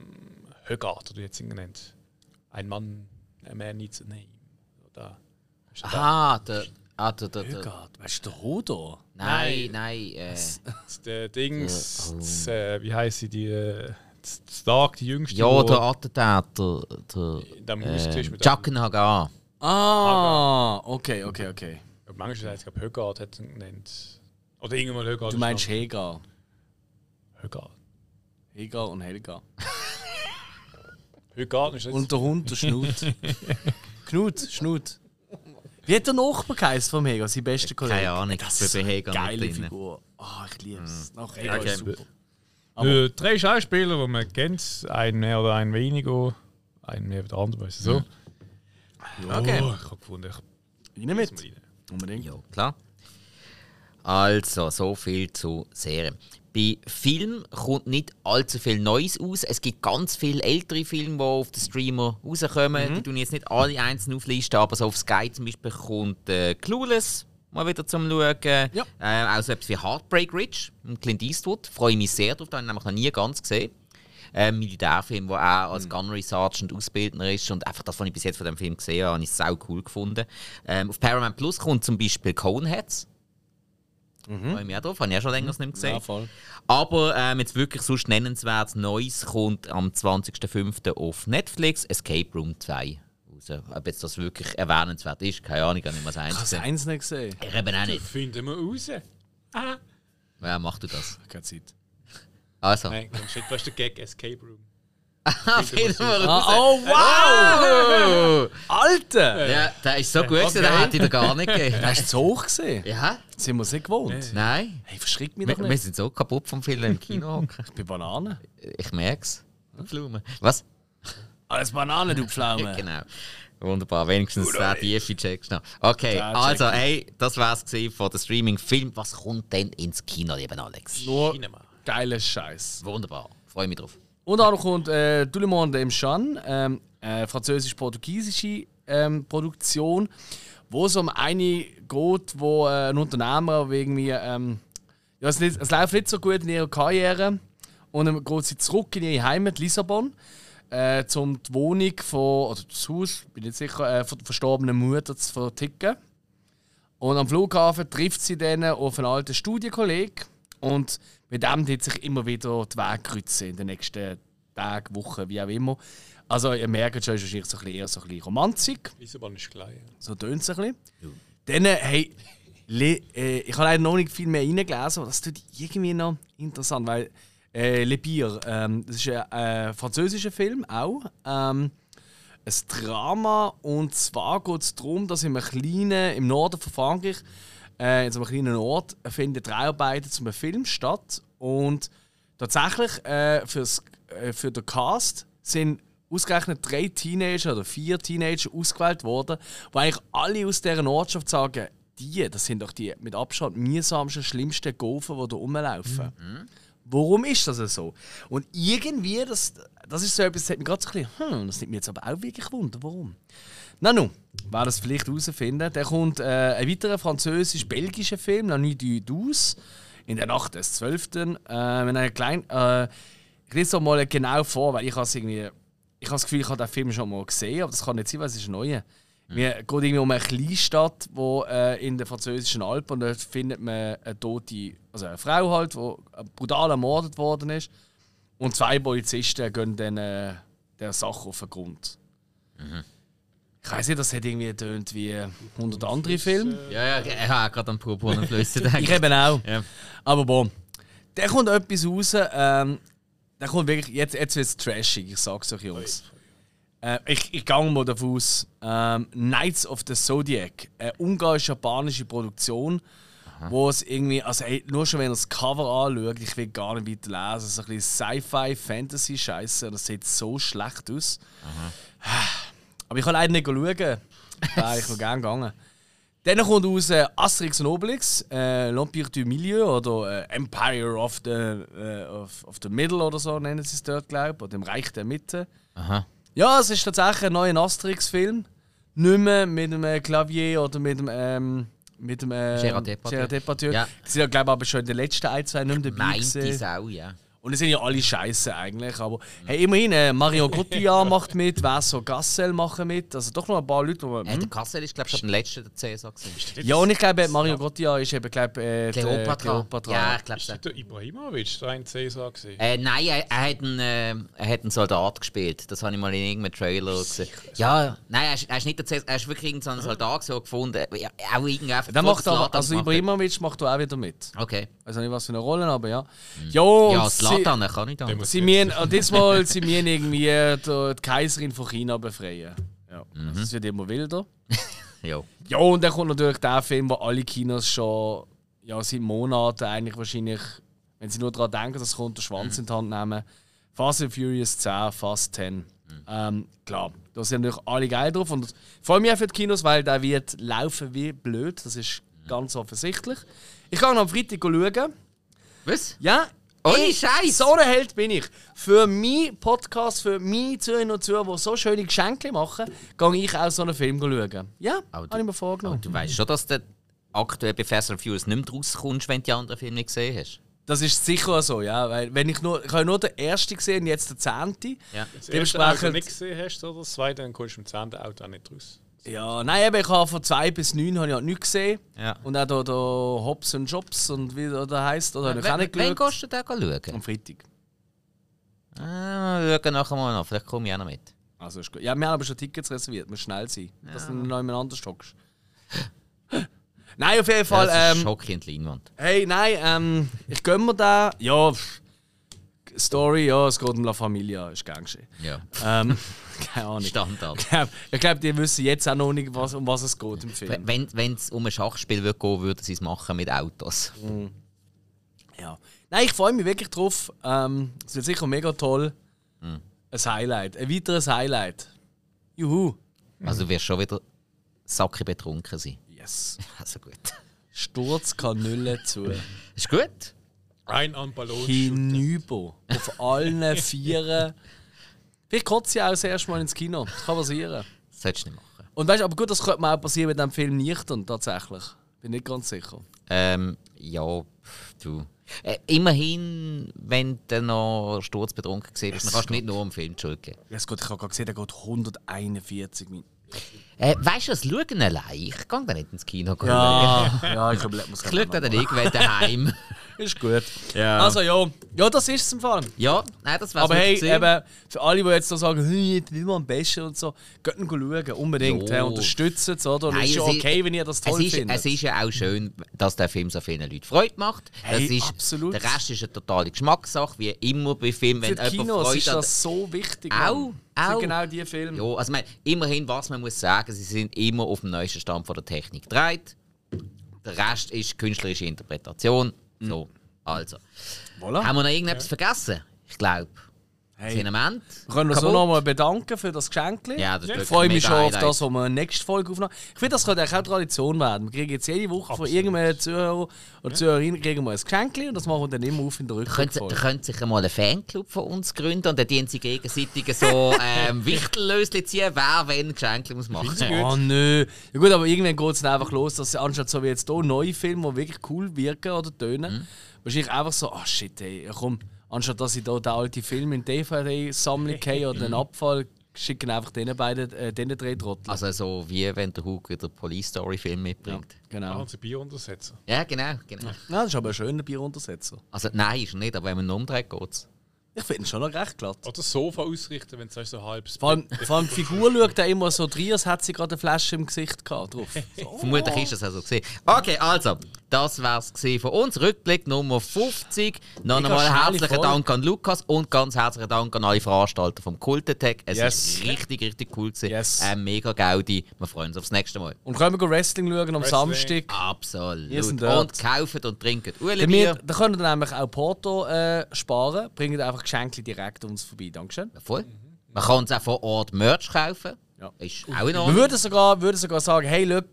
Högard, oder jetzt ihn genannt. Ein Mann, a man needs a name. Oder, du? Aha, der. Ah, der, der, der. Gott, weißt du, der Hodor? Nein, nein. Äh, Das- Der Dings, oh. das, äh, wie heisst sie, die äh, Stark, die jüngste. ja, der Attentäter. Der. dem Haus Äh, ist mit Jacken Hagar. Ah, okay, okay, okay. dem- Manchmal heißt es, glaube Högard hat ihn genannt. Oder irgendwann Högard. Du meinst noch- Hega. Högard. Hega und Helga. Högard ist das. Und der Hund, der Schnut. Knut, Schnut. Wie hat der Nachbar geheißen vom Hega, sein bester Kollege? Keine Ahnung, Das ich ist eine Hega nicht geile drin. Figur. Ah, ich liebe es. Ach, Hega Okay. ist super. Äh, drei Schauspieler, die man kennt, ein mehr oder ein weniger, ein mehr oder der andere, weißt du so. Ja, Okay. ich habe gefunden, ich Rein mit. rein. Unbedingt. Ja, klar. Also, so viel zu Serien. Bei Film kommt nicht allzu viel Neues aus. Es gibt ganz viele ältere Filme, die auf den Streamer rauskommen. Die tun jetzt nicht alle einzeln auflisten, aber so auf Sky zum Beispiel kommt äh, Clueless mal wieder zum Schauen. Ja. Äh, auch so etwas wie Heartbreak Ridge mit Clint Eastwood. Freue mich sehr drauf, den habe ich noch nie ganz gesehen. Ein Militärfilm, wo er als Gunnery Sergeant Ausbildner ist. Und einfach das, was ich bis jetzt von dem Film gesehen habe, habe ich sau cool gefunden. Ähm, auf Paramount Plus kommt zum Beispiel Coneheads. Freue mich auch drauf, habe ich auch schon länger nicht mehr gesehen. Ja, voll. Aber ähm, jetzt wirklich sonst nennenswert Neues kommt am 20.05. auf Netflix Escape Room 2 raus. Ob jetzt das wirklich erwähnenswert ist, keine Ahnung, ich habe nicht mal Ich eins gesehen. eins nicht gesehen. Ich eben auch nicht. Finden wir raus. Wer macht du das? Keine Zeit. Also, Nein, du nicht, was ist der Gag Escape Room? wir. Ah, oh, wow! Alter! Ja, der ist so gut, gewesen, den hätte ich dir gar nicht gegeben. Hast du zu hoch gesehen? Ja? Sind wir es nicht gewohnt? Nein? Hey, verschreckt mich Wir, doch wir nicht. sind so kaputt vom Film im Kino. Ich bin Banane. ich merke es. Was? Alles Banane, du Pflaume. Genau. Wunderbar, wenigstens der tiefe checkst noch. Okay, Der also, hey, das war's von der Streaming-Film. Was kommt denn ins Kino, lieber Alex? Nur Cinema. Geiler Scheiß. Wunderbar, freue mich drauf. Und auch noch kommt äh, Tout le monde aime Jean, ähm, äh, französisch-portugiesische ähm, Produktion, wo es um eine geht, wo äh, ein Unternehmer wegen mir, ähm, ja, es, nicht, es läuft nicht so gut in ihrer Karriere und dann geht sie zurück in ihre Heimat Lissabon, äh, um die Wohnung von, oder das Haus, bin nicht sicher, äh, von der verstorbenen Mutter zu verticken. Und am Flughafen trifft sie dann auf einen alten Studienkollegen und mit dem wird sich immer wieder die Wege kreuzen in den nächsten Tagen, Wochen, wie auch immer. Also ihr merkt schon, es ist wahrscheinlich so ein bisschen eher so ein bisschen Romantik. Lissabon ist klein. So tönt es ein bisschen. Dann, äh, hey, Le, äh, ich habe leider noch nicht viel mehr reingelesen, aber das tut irgendwie noch interessant, weil äh, Le Bier, ähm, das ist ein äh, französischer Film auch. Ähm, ein Drama und zwar geht es darum, dass in einem kleinen, im Norden von Frankreich, äh, in so einem kleinen Ort, finden Dreharbeiten zum Film statt und tatsächlich äh, fürs, äh, für den Cast sind ausgerechnet drei Teenager oder vier Teenager ausgewählt worden, wo eigentlich alle aus dieser Ortschaft sagen, die, das sind doch die mit Abstand mühsamsten, schlimmsten Gaufen, die da rumlaufen. Warum ist das so? Und irgendwie, das, das ist so etwas, das hat mich gerade so ein bisschen, hm, das nimmt mich jetzt aber auch wirklich Wunder, warum? Na nun, wer das vielleicht herausfinden, der kommt äh, ein weiterer französisch-belgischer Film, La Nuit du Douze, in der Nacht des 12. Äh, mit einer kleinen, äh, ich lese es mal genau vor, weil ich has irgendwie, ich habe das Gefühl, ich habe den Film schon mal gesehen, aber das kann nicht sein, weil es ist neuer. Wir geht irgendwie um eine Kleinstadt, wo äh, in den französischen Alpen und dort findet man eine tote, also eine Frau halt, die brutal ermordet worden ist. Und zwei Polizisten gehen dann äh, der Sache auf den Grund. Ich weiß nicht, das hat irgendwie tönt wie 100 andere Filme. Ja, ja, ich habe gerade an Purpurnen Flüsse gedacht. Ich eben auch. Ja. Aber boah, der kommt etwas raus. Ähm, der kommt wirklich, jetzt, jetzt wird es trashig, ich sag's euch Jungs. Äh, ich, ich gehe mal davon aus. Ähm, Knights of the Zodiac, eine ungarisch-japanische Produktion, wo es irgendwie, also ey, nur schon wenn ihr das Cover anschaut, ich will gar nicht weiter lesen, so ein bisschen Sci-Fi-Fantasy-Scheiße, das sieht so schlecht aus. Aber ich kann leider nicht schauen. Wäre ich noch gerne gegangen. Dann kommt raus äh, Asterix und Obelix, äh, L'Empire du Milieu oder äh, Empire of the, äh, of, of the Middle oder so nennen sie es dort, glaube ich, oder im Reich der Mitte. Aha. Ja, es ist tatsächlich ein neuer Asterix-Film. Nicht mehr mit einem Klavier oder mit einem, ähm, mit dem äh, Gerard Depardieu. Gerard Depardieu. Ja. Die sind glaube ich, aber schon in den letzten ein, zwei nicht mehr dabei Meint auch, ja. Und es sind ja alle scheiße eigentlich. Aber hey, immerhin, äh, Mario Cotillard macht mit, Vaso Gassel machen mit. Also doch noch ein paar Leute, die. Äh, der Kassel ist, glaube ich, schon der letzte der Cäsar. gewesen. Ja, und ich glaube, Mario Cotillard ist eben, glaube äh, der Cleopatra. Cleopatra. Ja, ich glaube Ist schon. das der Ibrahimovic, der ein Cäsar gesehen? Äh, nein, er, er, hat einen, äh, er hat einen Soldat gespielt. Das habe ich mal in irgendeinem Trailer gesehen. Ja, nein, er ist, er ist nicht der Cäsar, er ist wirklich irgendein so ein Soldat so gefunden. Ja, auch irgendwie einfach Dann macht er, also. Ibrahimovic macht da auch wieder mit. Okay. Ich weiß nicht, was für eine Rolle, aber ja. Jo, Ja, sie- kann nicht Der anders. Sie müssen, und diesmal sie müssen irgendwie äh, die die Kaiserin von China befreien. Ja. Mhm. Es wird immer wilder. Ja. Ja, und dann kommt natürlich der Film, wo alle Kinos schon ja, seit Monaten eigentlich wahrscheinlich, wenn sie nur daran denken, dass kommt, den Schwanz in die Hand nehmen. Fast and Furious 10, Fast 10. Ähm, klar, da sind natürlich alle geil drauf. Und ich freue mich auch für die Kinos, weil der wird laufen wie blöd. Das ist ganz offensichtlich. Ich kann am Freitag schauen. Was? Ja. Ohne Scheiß. So ein Held bin ich. Für meinen Podcast, für meine Zuhörerinnen und Zuhörer, die so schöne Geschenke machen, gehe ich auch so einen Film schauen. Ja, Aber du- habe ich mir vorgenommen. Du weißt schon, dass du aktuell bei Fast and Furious nicht mehr rauskommst, wenn du die anderen Filme nicht gesehen hast. Das ist sicher so, ja. Weil wenn ich nur, ich habe nur den ersten gesehen, jetzt den zehnten. Ja. Das erste Auto Dementsprechend. nicht gesehen hast, oder das zweite, dann kommst du im zehnten Auto auch nicht raus. Ja, nein, eben, ich habe von zwei bis neun habe ich halt nichts gesehen. Ja. Und auch da, da Hobbs und Jobs und wie der heisst, oder habe ich auch nicht Wann geschaut. gehst du da schauen? Am Freitag. Ah, schauen nachher mal noch. Vielleicht komme ich auch noch mit. Also ist gut. Ja, wir haben aber schon Tickets reserviert, muss schnell sein, dass du noch jemand anders hockst. Nein, auf jeden Fall. das ist ähm, schockierend Leinwand. Hey, nein, ähm, ich gönn mir da. Ja, pff, Story, ja, es geht um La Familia, ist gern geschehen. Ja. Ähm, keine Ahnung. Standard. Ich glaube, glaub, die wissen jetzt auch noch nicht, was, um was es geht im Film. Wenn es um ein Schachspiel würde gehen, würden sie es machen mit Autos. Ja. Nein, ich freue mich wirklich drauf. Ähm, es wird sicher mega toll. Ein Highlight, ein weiteres Highlight. Juhu. Also du wirst schon wieder sacke betrunken sein. Yes. Also gut. Sturzkanüle zu. Ist gut? Ein an Ballon. Hinüber. Auf allen Vieren. Vielleicht kotze ich auch das erste Mal ins Kino. Das kann passieren. Das solltest du nicht machen. Und weißt du, aber gut, das könnte mir auch passieren mit dem Film nicht und tatsächlich. Bin nicht ganz sicher. Ähm, ja, du. Äh, immerhin, wenn du noch sturzbetrunken bist, dann kannst du nicht nur im Film die Schuld geben. Ja, gut, ich habe gerade gesehen, der geht 141 Minuten. Äh, weißt du was, schauen allein. Ich gehe da nicht ins Kino. Ja, ja, ich glaube, muss Ich schaue da dann irgendwann daheim. Ist gut. Ja. Also ja, ja, das ist es im Fall. ja, nein, das wär's Aber hey, eben, für alle, die jetzt so sagen, hey, will man am besten und so, geht ihn schauen, unbedingt. Jo. Hey, unterstützt es, oder? Und Nein, ist ist- okay, wenn ihr das toll es ist, findet. es ist ja auch schön, dass der Film so vielen Leuten Freude macht. Hey, das ist, absolut. Der Rest ist eine totale Geschmackssache, wie immer bei Filmen, wenn Für jemand Kinos Freude ist hat. das so wichtig. Auch, auch. genau die Filme. Ja, also mein, immerhin, was man muss sagen, sie sind immer auf dem neuesten Stand von der Technik gedreht. Der Rest ist künstlerische Interpretation. So, also. Voilà. Haben wir noch irgendetwas vergessen? Ich glaube. Hey. Sind Wir können uns auch Kaputt? nochmal bedanken für das Geschenk. Ja, das ist ich freue mich schon auf das, was wir in der nächsten Folge aufnehmen. Ich finde, das könnte eigentlich auch Tradition werden. Wir kriegen jetzt jede Woche von Absolut. irgendeinem Zuhörer oder Zuhörerin kriegen wir ein Geschenk und das machen wir dann immer auf in der Könnt, Rückfolge. könnt sich mal einen Fanclub von uns gründen und dann dienen sie gegenseitig so ähm, Wichtellöschen ziehen, wer wenn Geschenke muss machen Oh nö. Ja gut, aber irgendwann geht es dann einfach los, dass sie anstatt so wie jetzt hier neue Filme, die wirklich cool wirken oder tönen, Mhm. wahrscheinlich einfach so, ah shit, ey, komm, anstatt dass ich hier den alten Film in DVD-Sammlung habe oder einen Abfall, schicken einfach denen beiden, äh, denen drei Trottel. Also so wie wenn der Hug wieder Police Story Film mitbringt. genau. Also Bier untersetzen. Ja, genau, genau. Ja, das ist aber ein schöner Bieruntersetzer. Also nein, ist er nicht, aber wenn man ihn umdreht, geht's. Ich finde ihn schon noch recht glatt. Oder das Sofa ausrichten, wenn sagst, so halb Vor allem, vor allem die Figur schaut da immer so rein, als hätte sie gerade eine Flasche im Gesicht gehabt. Drauf. So. Vermutlich ist das also gesehen. Okay, also, das wär's gesehen von uns. Rückblick Nummer 50. Noch einmal herzlichen Folge. Dank an Lukas und ganz herzlichen Dank an alle Veranstalter vom Kultetech. Es Yes. ist richtig, richtig cool gewesen. Yes. Ähm, mega Gaudi. Wir freuen uns aufs nächste Mal. Und können wir Wrestling schauen am Wrestling. Samstag. Absolut. Wir. Und kaufen und trinken Uli Bier. da könnt ihr nämlich auch Porto äh, sparen. Bringt einfach Geschenke direkt uns vorbei. Dankeschön. Voll. Man kann uns auch vor Ort Merch kaufen. Ja. Ist auch in Wir Ordnung. würden sogar, würden sogar sagen, hey, look,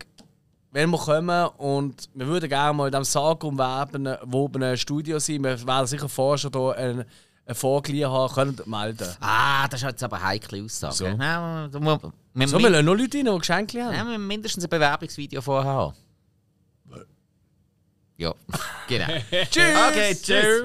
wenn wir kommen und wir würden gerne mal in diesem sagenumwobenen Studio sein, wir werden sicher vorher schon hier eine, eine Vorglied haben, könnt ihr melden. Ah, das ist jetzt aber eine heikle Aussage. So. Ja, da muss- wir, So, wir lassen noch Leute rein, die Geschenke haben. ja, wir müssen mindestens ein Bewerbungsvideo vorher haben. Ja, genau. Tschüss! Okay, tschüss.